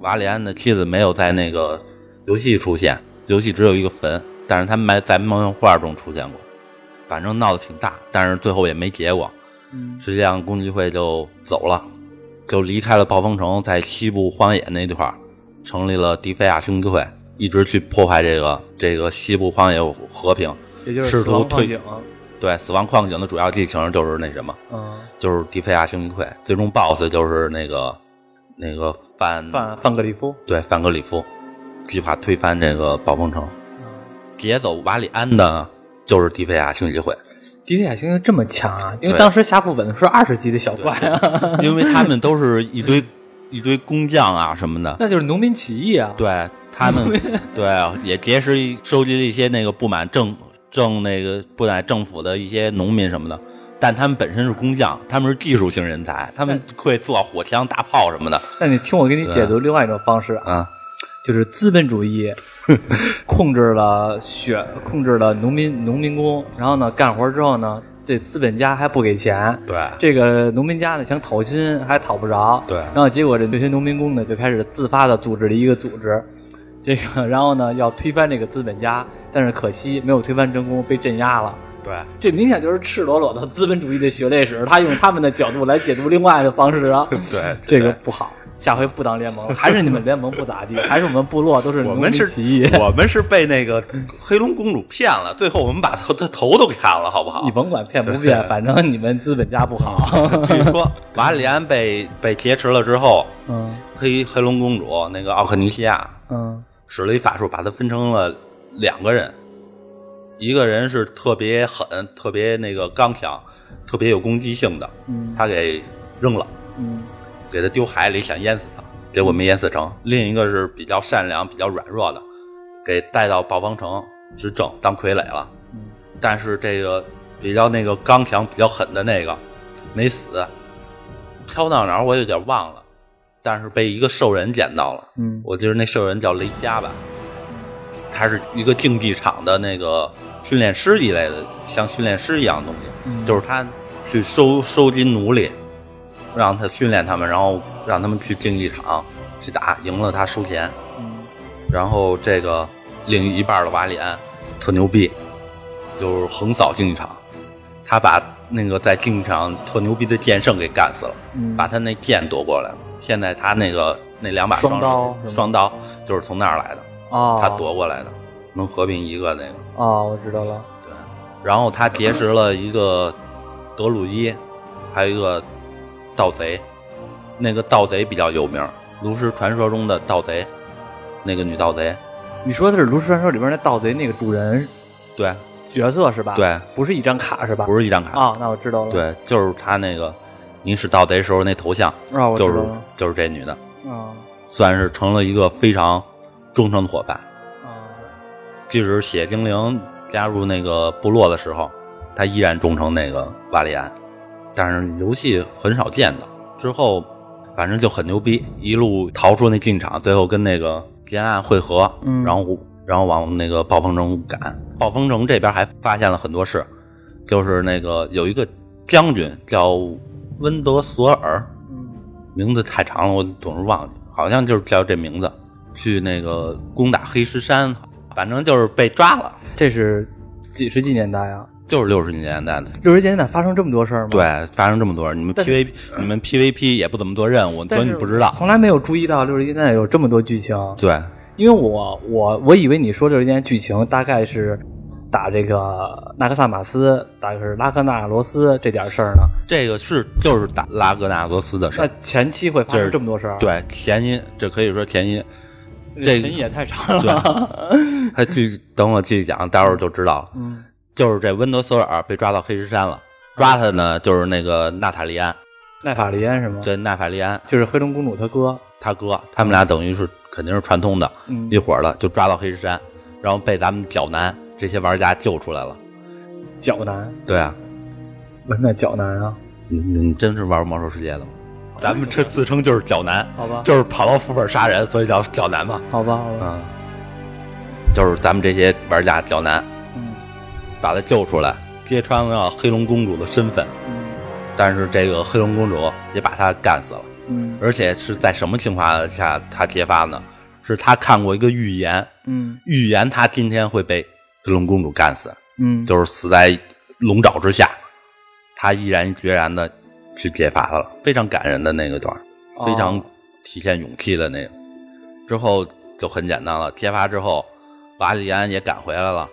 瓦里安的妻子没有在那个游戏出现，游戏只有一个坟，但是他们在漫画中出现过。反正闹得挺大，但是最后也没结果。
嗯
实际上，公鸡会就走了，就离开了暴风城，在西部荒野那地块儿成立了迪菲亚兄弟会，一直去破坏这个这个西部荒野和平。
也就是死
试图推
亡矿井。
对，死亡矿井的主要剧情就是那什么，
嗯，
就是迪菲亚兄弟会，最终 BOSS 就是那个那个范
范范格里夫。
对范格里夫，计划推翻这个暴风城，劫走瓦里安的就是迪菲亚兄弟会，
迪菲亚星这么强啊？因为当时下副本是二十级的小怪啊，
因为他们都是一堆一堆工匠啊什么的，
那就是农民起义啊。
对他们，对啊也结识一收集了一些那个不满政政那个不满政府的一些农民什么的，但他们本身是工匠，他们是技术性人才，他们会做火枪、大炮什么的，
那你听我给你解读另外一种方式啊，
啊，
就是资本主义控制了血，控制了农民农民工，然后呢干活之后呢，这资本家还不给钱，
对
这个农民家呢想讨薪还讨不着，
对
然后结果这这些农民工呢就开始自发的组织了一个组织，这个然后呢要推翻这个资本家，但是可惜没有推翻成功，被镇压了。
对
这明显就是赤裸裸的资本主义的血泪史，他用他们的角度来解读另外的方式啊，
对，
这个不好。下回不当联盟，还是你们联盟不咋地，还是我们部落都是
我们是
起义。
我们是被那个黑龙公主骗了，最后我们把头的头都给砍了，好不好
你？甭管骗不 骗，反正你们资本家不好。
据说瓦里安被被劫持了之后，
嗯
黑黑龙公主那个奥克尼西亚
嗯
使了一法术，把他分成了两个人，一个人是特别狠、特别那个刚强、特别有攻击性的，
嗯
他给扔了，
嗯
给他丢海里，想淹死他，结果没淹死成。另一个是比较善良、比较软弱的，给带到暴风城执政当傀儡了。
嗯
但是这个比较那个刚强、比较狠的那个没死，飘到哪儿我有点忘了，但是被一个兽人捡到了。
嗯
我记得那兽人叫雷加吧，他是一个竞技场的那个训练师一类的，像训练师一样的东西，
嗯
就是他去收收集奴隶，让他训练他们，然后让他们去竞技场去打，赢了他收钱。
嗯
然后这个另一半的瓦里安特牛逼，就是横扫竞技场，他把那个在竞技场特牛逼的剑圣给干死了，
嗯，
把他那剑夺过来了。现在他那个那两把
双刀
双刀就是从那儿来的，
哦，
他夺过来的，能合并一个那个。
哦，我知道了。
对，然后他结识了一个德鲁伊，还有一个盗贼，那个盗贼比较有名，炉石传说中的盗贼，那个女盗贼，
你说的是《炉石传说》里边那盗贼那个主人
对
角色是吧？，
对，
不是一张卡是吧？
不是一张卡，
啊，那我知道了。，
对，就是他那个你使盗贼时候那头像，就是。就是这女的，
啊
算是成了一个非常忠诚的伙伴。
啊，
即使血精灵加入那个部落的时候，他依然忠诚那个瓦里安，但是游戏很少见到。之后反正就很牛逼，一路逃出那进场，最后跟那个吉安岸会合，
嗯
然后然后往那个暴风城赶。暴风城这边还发现了很多事，就是那个有一个将军叫温德索尔，
嗯
名字太长了，我总是忘记，好像就是叫这名字，去那个攻打黑石山，反正就是被抓了，
这是几十几年代啊？
就是六十年代的。
六十年代发生这么多事儿吗？，
对，发生这么多人，你们 PVP 你们 PVP 也不怎么做任务，所以你不知道。
从来没有注意到六十年代有这么多剧情。
对，
因为我我我以为你说六十年代剧情大概是打这个纳克萨马斯，打的是拉格纳罗斯这点事儿呢。
这个是就是打拉格纳罗斯的事儿那。
前期会发生这么多事儿？，
对，前因这可以说前因。这
前也太长了。
他继等我继续讲，待会儿就知道了。
嗯
就是这温德索尔被抓到黑石山了，抓他呢就是那个娜塔莉安，
奈法利安是吗？，
对娜法利安
就是黑龙公主她哥。
他哥，他们俩等于是肯定是串通的，
嗯
一伙儿的就抓到黑石山，然后被咱们角男这些玩家救出来了。
角男，
对啊，
为什么叫角男啊？
你你真是玩魔兽世界的吗？咱们这自称就是角男，
好吧，
就是跑到副本杀人，所以叫角男嘛。
好吧，好吧。
嗯，就是咱们这些玩家角南
嗯
把他救出来，揭穿了黑龙公主的身份，
嗯
但是这个黑龙公主也把他干死了，
嗯
而且是在什么情况下他揭发呢？是他看过一个预言，
嗯
预言他今天会被黑龙公主干死，
嗯，
就是死在龙爪之下，他毅然决然的去揭发他了，非常感人的那个段，
哦
非常体现勇气的那个。之后就很简单了，揭发之后，瓦里安也赶回来了，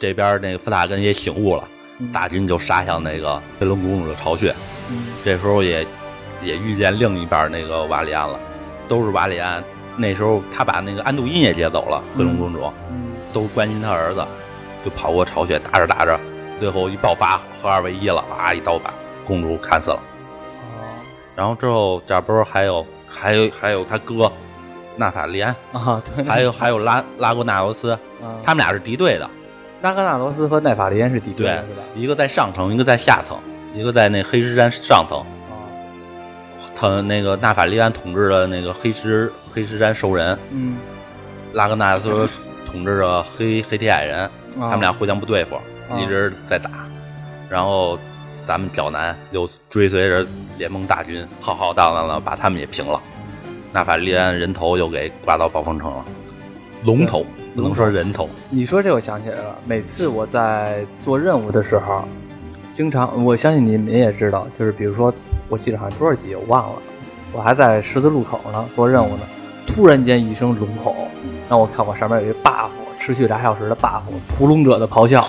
这边那个弗塔根也醒悟了，
嗯
大军就杀向那个黑龙公主的巢穴。
嗯
这时候也也遇见另一半那个瓦里安了，都是瓦里安。那时候他把那个安杜因也接走了，黑龙公主。
嗯
都关心他儿子，就跑过巢穴，打着打着，最后一爆发，合二为一了，啊，一刀把公主砍死了。
哦
然后之后这不是还有还有还有他哥纳法利安，
啊，对，
还有还有拉拉古纳罗斯，
啊
他们俩是敌对的，
拉格纳罗斯和奈法利安是敌对
对
的是吧？，
一个在上层，一个在下层，一个在那黑石山上层。
啊，
他那个纳法利安统治的那个黑石黑石山兽人，
嗯，
拉格纳罗斯统治着黑黑铁矮人，他们俩互相不对付，一直在打。然后咱们角南又追随着联盟大军，浩浩荡荡的把他们也平了。纳法利安人头又给挂到暴风城了，龙头不能说人头，
你说这我想起来了，每次我在做任务的时候，经常我相信你们也知道，就是比如说我记得好像多少集我忘了，我还在十字路口呢做任务呢，突然间一声龙吼，让我看我上面有一 buff，持续俩小时的 buff，屠龙者的咆哮，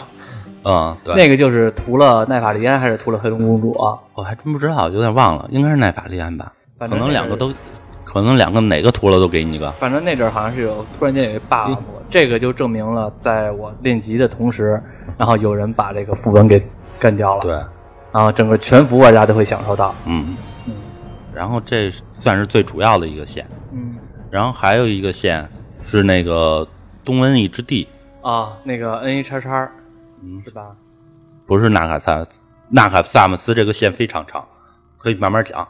嗯，对，
那个就是屠了奈法利安还是屠了黑龙公主啊？
我还真不知道，有点忘了，应该是奈法利安吧，可能两个都，可能两个哪个屠了都给你一个，
反正那阵儿好像是有突然间有一 buff，、这个就证明了在我练级的同时，然后有人把这个副本给干掉了，
对，
然后整个全服玩家都会享受到。
嗯，
嗯
然后这算是最主要的一个线，
嗯。
然后还有一个线是那个东瘟疫之地，
啊，那个 N A 叉叉
嗯，
是吧？
不是纳卡萨纳卡萨姆斯这个线非常长，可以慢慢讲。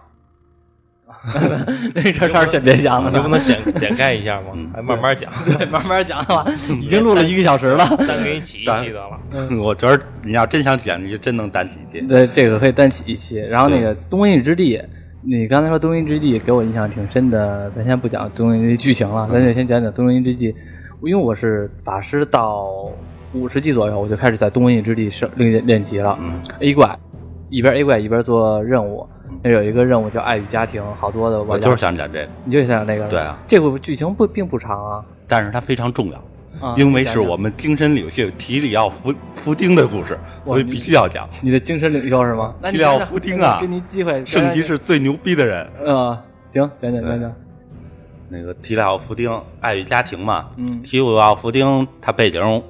那这事儿先别想了，
你不能简简概一下吗？
嗯
还慢慢讲，
对 慢慢讲的话，已经录了一个小时了。
单给你起一期得了。
我觉得你要真想讲，你就真能单起一期。
对，这个可以单起一期。然后那个《东瘟疫之地》，你刚才说《东瘟疫之地》给我印象挺深的，咱先不讲《东瘟疫剧情了，咱就先讲讲《东瘟疫之地》。因为我是法师到五十级左右，我就开始在东瘟疫之地升练练级了。
嗯
A 怪一边 A 怪一边做任务，那有一个任务叫爱与家庭，好多的
我就是想讲这个，
你就想讲那个
对啊，
这部剧情不并不长啊，
但是它非常重要，
啊
因为是我们精神领袖提里奥弗弗丁的故事，所以必须要讲。
你的精神领袖是吗？
提
里奥
弗丁啊
给你机会，
圣骑士最牛逼的人，
呃，行，讲讲讲讲，
那个提里奥弗丁，爱与家庭嘛。
嗯
提里奥弗丁他背景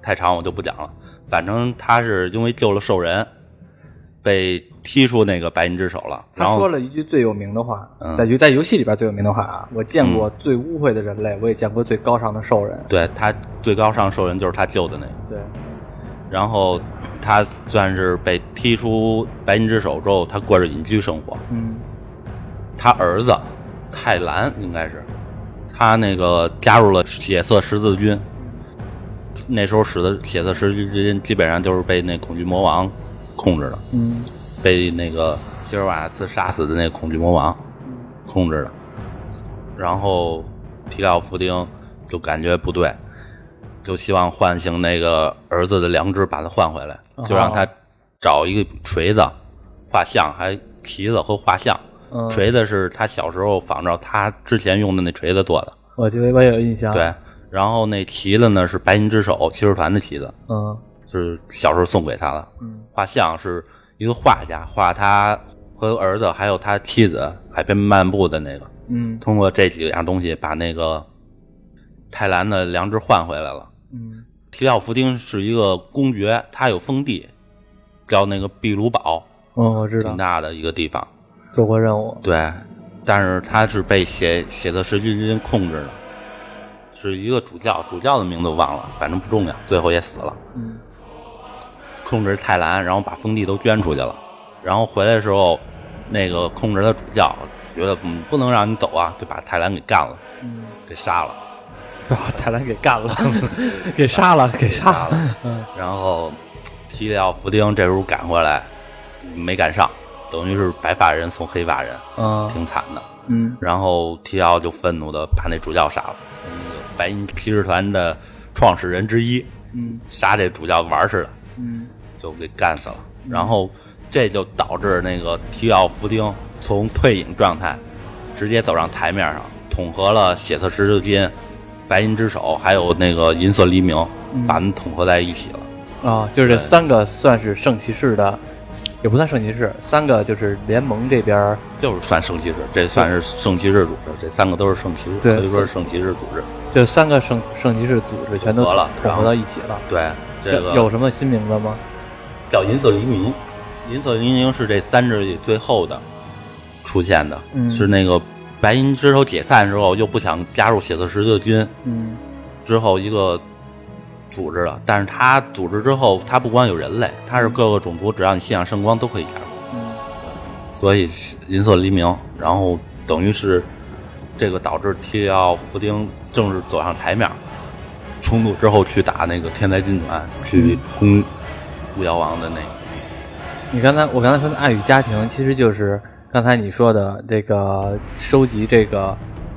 太长，我就不讲了。反正他是因为救了兽人，被踢出那个白银之手了。
他说了一句最有名的话，
嗯
在游在游戏里边最有名的话啊，我见过最污秽的人类，我也见过最高尚的兽人。
对他最高尚兽人就是他救的那个。
对，
然后他算是被踢出白银之手之后，他过着隐居生活。
嗯
他儿子泰兰应该是他那个加入了血色十字军，那时候使的血色十字军基本上就是被那恐惧魔王控制的，
嗯
被那个希尔瓦斯杀死的那个恐惧魔王控制的。然后提奥弗丁就感觉不对，就希望唤醒那个儿子的良知，把他换回来，就让他找一个锤子、画像，还旗子和画像。
嗯，
锤子是他小时候仿照他之前用的那锤子做的，
我觉得我有印象。，
对。然后那旗子呢是白银之手骑士团的旗子，
嗯
是小时候送给他的。
嗯
画像是一个画家画他和儿子还有他妻子海边漫步的那个，
嗯
通过这几样东西把那个泰兰的良知换回来了。
嗯
提奥弗丁是一个公爵，他有封地，叫那个秘鲁堡，
哦，我知道
挺，大的一个地方。
做过任务。
对，但是他是被血血色十字军控制的，是一个主教，主教的名字我忘了，反正不重要，最后也死了。
嗯
控制泰兰，然后把封地都捐出去了，然后回来的时候，那个控制的主教觉得嗯不能让你走啊，就把泰兰给干了，
嗯，
给杀了，
把泰兰给干了，给杀了，给杀
杀了。
嗯
然后提里奥福丁这时候赶回来，没赶上，等于是白发人送黑发人，
嗯
挺惨的。
嗯
然后提奥就愤怒的把那主教杀了，那个白银骑士团的创始人之一，
嗯
杀这主教玩儿似的，
嗯
就给干死了。然后这就导致那个提奥弗丁从退隐状态直接走上台面上，统合了血色十字军、白银之手，还有那个银色黎明，
嗯
把他们统合在一起了。
啊，就是这三个算是圣骑士的，也不算圣骑士，三个就是联盟这边
就是算圣骑士，这算是圣骑士组织，这三个都是圣骑士，
对
可以说是圣骑士组织。
就三个圣圣骑士组织全都
统合了
统合到一起了。
对，这个
有什么新名字吗？
叫银色黎明，银色黎明是这三支里最后的出现的，
嗯
是那个白银之手解散之后又不想加入血色十字军
嗯
之后一个组织了，但是他组织之后，他不光有人类，他是各个种族，只要你信仰圣光都可以加入，
嗯。
所以银色黎明，然后等于是这个导致提里奥弗丁正式走上台面，冲突之后去打那个天才军团，去攻巫妖王的那个。
你刚才我刚才说的爱与家庭，其实就是刚才你说的这个收集这个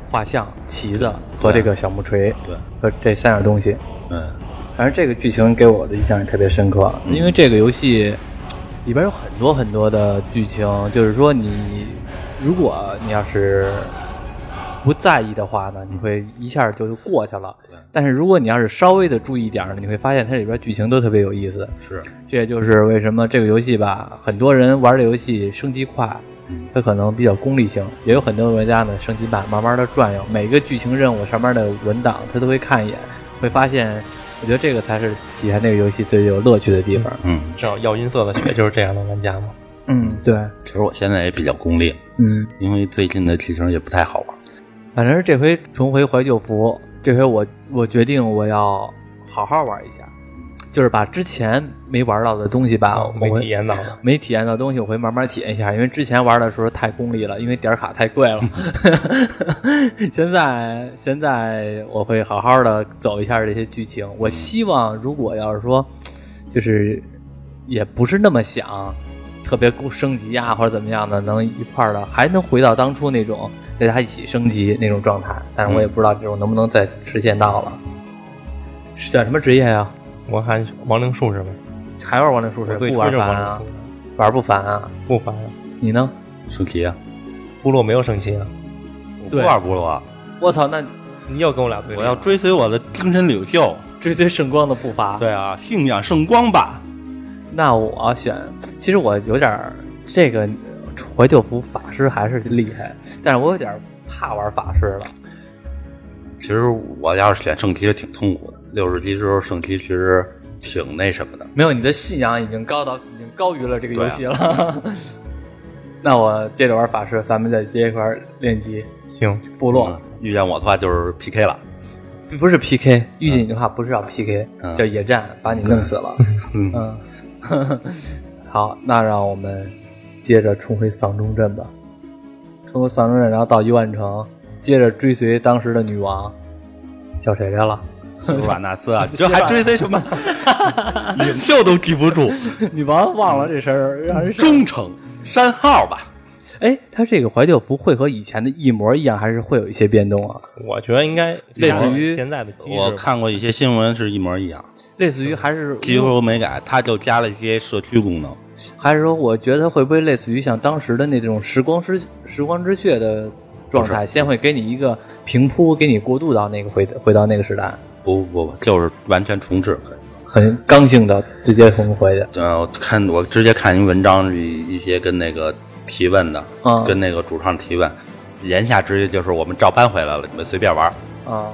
画像、旗子和这个小木锤
对，
和这三样东西。
嗯，
反正这个剧情给我的印象也特别深刻，因为这个游戏里边有很多很多的剧情，就是说你如果你要是不在意的话呢，你会一下就过去了
对。
但是如果你要是稍微的注意点儿呢，你会发现它里边剧情都特别有意思。
是，
这也就是为什么这个游戏吧，很多人玩这游戏升级快，
嗯，
它可能比较功利性，也有很多玩家呢升级慢，慢慢的转悠，每个剧情任务上面的文档他都会看一眼，会发现，我觉得这个才是体验这个游戏最有乐趣的地方。
嗯，
知道要音色的血就是这样的玩家吗？
嗯，对，
其实我现在也比较功利，
嗯，
因为最近的剧情也不太好玩。
反正是这回重回怀旧服，这回我我决定我要好好玩一下。就是把之前没玩到的东西吧，
哦没体验到的。
没体验到东西，我会慢慢体验一下，因为之前玩的时候太功利了，因为点卡太贵了。现在现在我会好好的走一下这些剧情。我希望如果要是说，就是也不是那么想特别升级啊或者怎么样的，能一块儿的还能回到当初那种大家一起升级那种状态，但是我也不知道这种能不能再实现到了。选什么职业呀、
我还亡灵术士呗，
还玩亡灵术士？不玩烦啊玩不烦啊？
不烦啊。
你呢？
升级啊！
部落没有升级啊，
我不玩部落啊，
我操，那
你又跟我俩对立。
我要追随我的精神领袖。
追随圣光的步伐。
对啊，信仰圣光吧。
那我选，其实我有点儿这个怀旧服法师还是厉害，但是我有点儿怕玩法师了。
其实我要是选圣骑是挺痛苦的，六十级时候圣骑其实挺那什么的。
没有，你的信仰已经高到已经高于了这个游戏了。
啊
那我接着玩法师，咱们再接一块儿练级
行，
部落，
嗯遇见我的话就是 PK 了。
不是 PK，遇见你的话不是要 PK，、
嗯
叫野战，把你弄死了。
嗯，
嗯，好，那让我们接着重回丧钟镇吧。重回丧钟镇，然后到幽暗城，接着追随当时的女王，叫谁来了？
瓦纳斯啊，你 这还追随什么？领袖都记不住，
女王忘了这事儿，让人
忠诚山号吧。
哎，它这个怀旧服会和以前的一模一样，还是会有一些变动啊？
我觉得应该
类似于
现在的机制。
我看过一些新闻是一模一样，
类似于还是
几乎没改，它就加了一些社区功能。
还是说，我觉得它会不会类似于像当时的那种时光之时光之血的状态，先会给你一个平铺，给你过渡到那个回回到那个时代，
不不不，就是完全重置。
很刚性的直接重回去。
呃，我看我直接看一文章，一一些跟那个提问的，
嗯
跟那个主创提问，言下之意就是我们照搬回来了，你们随便玩。
啊，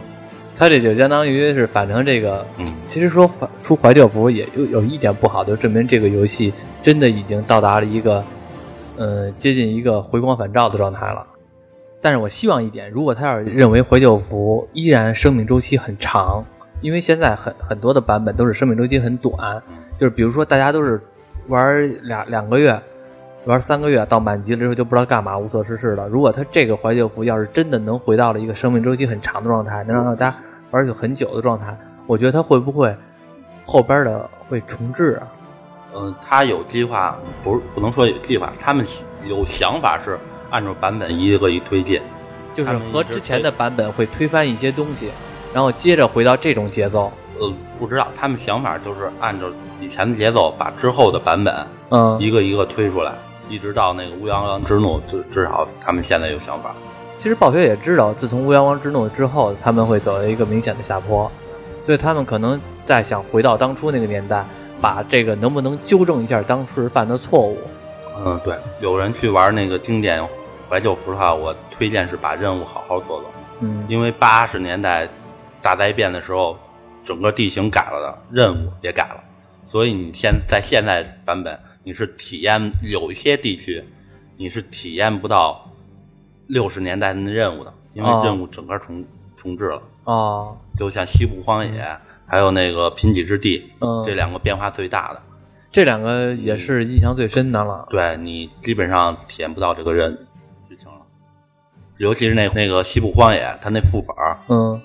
他这就相当于是，反正这个，
嗯，
其实说怀出怀旧服也有有一点不好，就证明这个游戏真的已经到达了一个，呃，接近一个回光返照的状态了。但是我希望一点，如果他要是认为怀旧服依然生命周期很长，因为现在很很多的版本都是生命周期很短，就是比如说大家都是玩两两个月，玩三个月到满级了之后就不知道干嘛，无所事事了。如果他这个怀旧服要是真的能回到了一个生命周期很长的状态，能让大家玩去很久的状态，我觉得他会不会后边的会重置啊？
嗯，他有计划，不是不能说有计划，他们有想法是按照版本一个一推进。
就是和之前的版本会推翻一些东西，然后接着回到这种节奏。
呃，不知道他们想法就是按照以前的节奏，把之后的版本
嗯，
一个一个推出来，一直到那个乌泱泱之怒，至至少他们现在有想法。
其实暴雪也知道，自从乌泱王之怒之后，他们会走一个明显的下坡，所以他们可能在想回到当初那个年代，把这个能不能纠正一下当时犯的错误。
嗯，对，有人去玩那个经典怀旧服的话，我推荐是把任务好好做做，
嗯，
因为八十年代大灾变的时候，整个地形改了的，任务也改了，所以你现在现在版本你是体验有一些地区你是体验不到六十年代的任务的，因为
哦
任务整个重重置了，
哦，
就像西部荒野还有那个贫瘠之地，
嗯
这两个变化最大的。
这两个也是印象最深的了。
对你基本上体验不到这个人剧情了，尤其是那那个西部荒野，它那副本儿
嗯，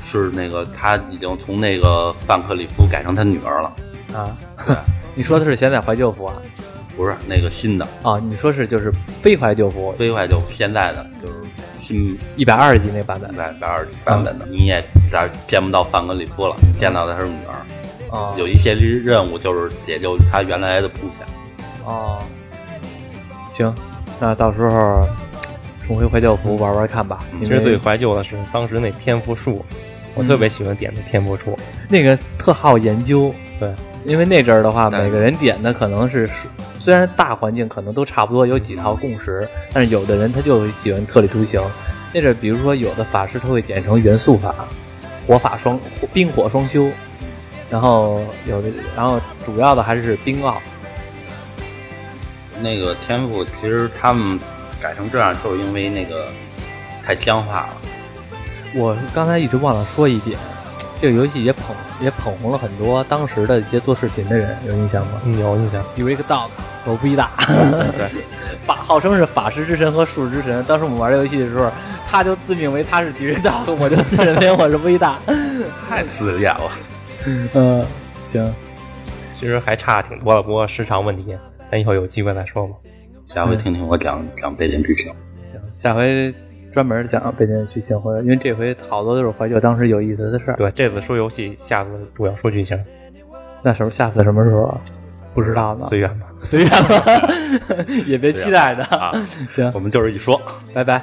是那个他已经从那个范克里夫改成他女儿了，
啊，
对，
你说的是现在怀旧服啊？
不是那个新的。
啊，你说是就是非怀旧服，
非怀旧，现在的就是新
一百二十级那版本。
一百二十级版本的，你也咋见不到范格里夫了，见到的是女儿，
啊，
有一些任务就是解救他原来的部下，
哦，行，那到时候重回怀旧服玩玩看吧。
嗯。
其实最怀旧的是当时那天赋树，我特别喜欢点那天赋树。
那个特好研究，
对，
因为那阵儿的话，每个人点的可能是虽然大环境可能都差不多，有几套共识，但是有的人他就喜欢特立独行。那阵儿比如说有的法师他会点成元素法，火法双冰火双修，然后有的然后主要的还是冰奥。
那个天赋其实他们改成这样，就是因为那个太僵化了。
我刚才一直忘了说一点，这个游戏也捧也捧红了很多当时的一些做视频的人，有印象吗？
嗯，有印象。
比如一个 dog 狗不一大，
对，
法号称是法师之神和术士之神。当时我们玩这游戏的时候，他就自命为他是吉瑞 dog，我就自认为我是微大。
太自恋了。
嗯，行，
其实还差挺多的，不过时长问题，咱以后有机会再说吧。
下回听听我讲讲背景剧情。
行，下回专门讲北京的剧情，或者因为这回好多都是怀旧当时有意思的事儿。
对，这次说游戏，下次主要说剧情，
那时候下次什么时候啊？不知道呢，
随缘吧。
随缘吧，也别期待着。
啊，
行，
我们就是一说。
拜拜。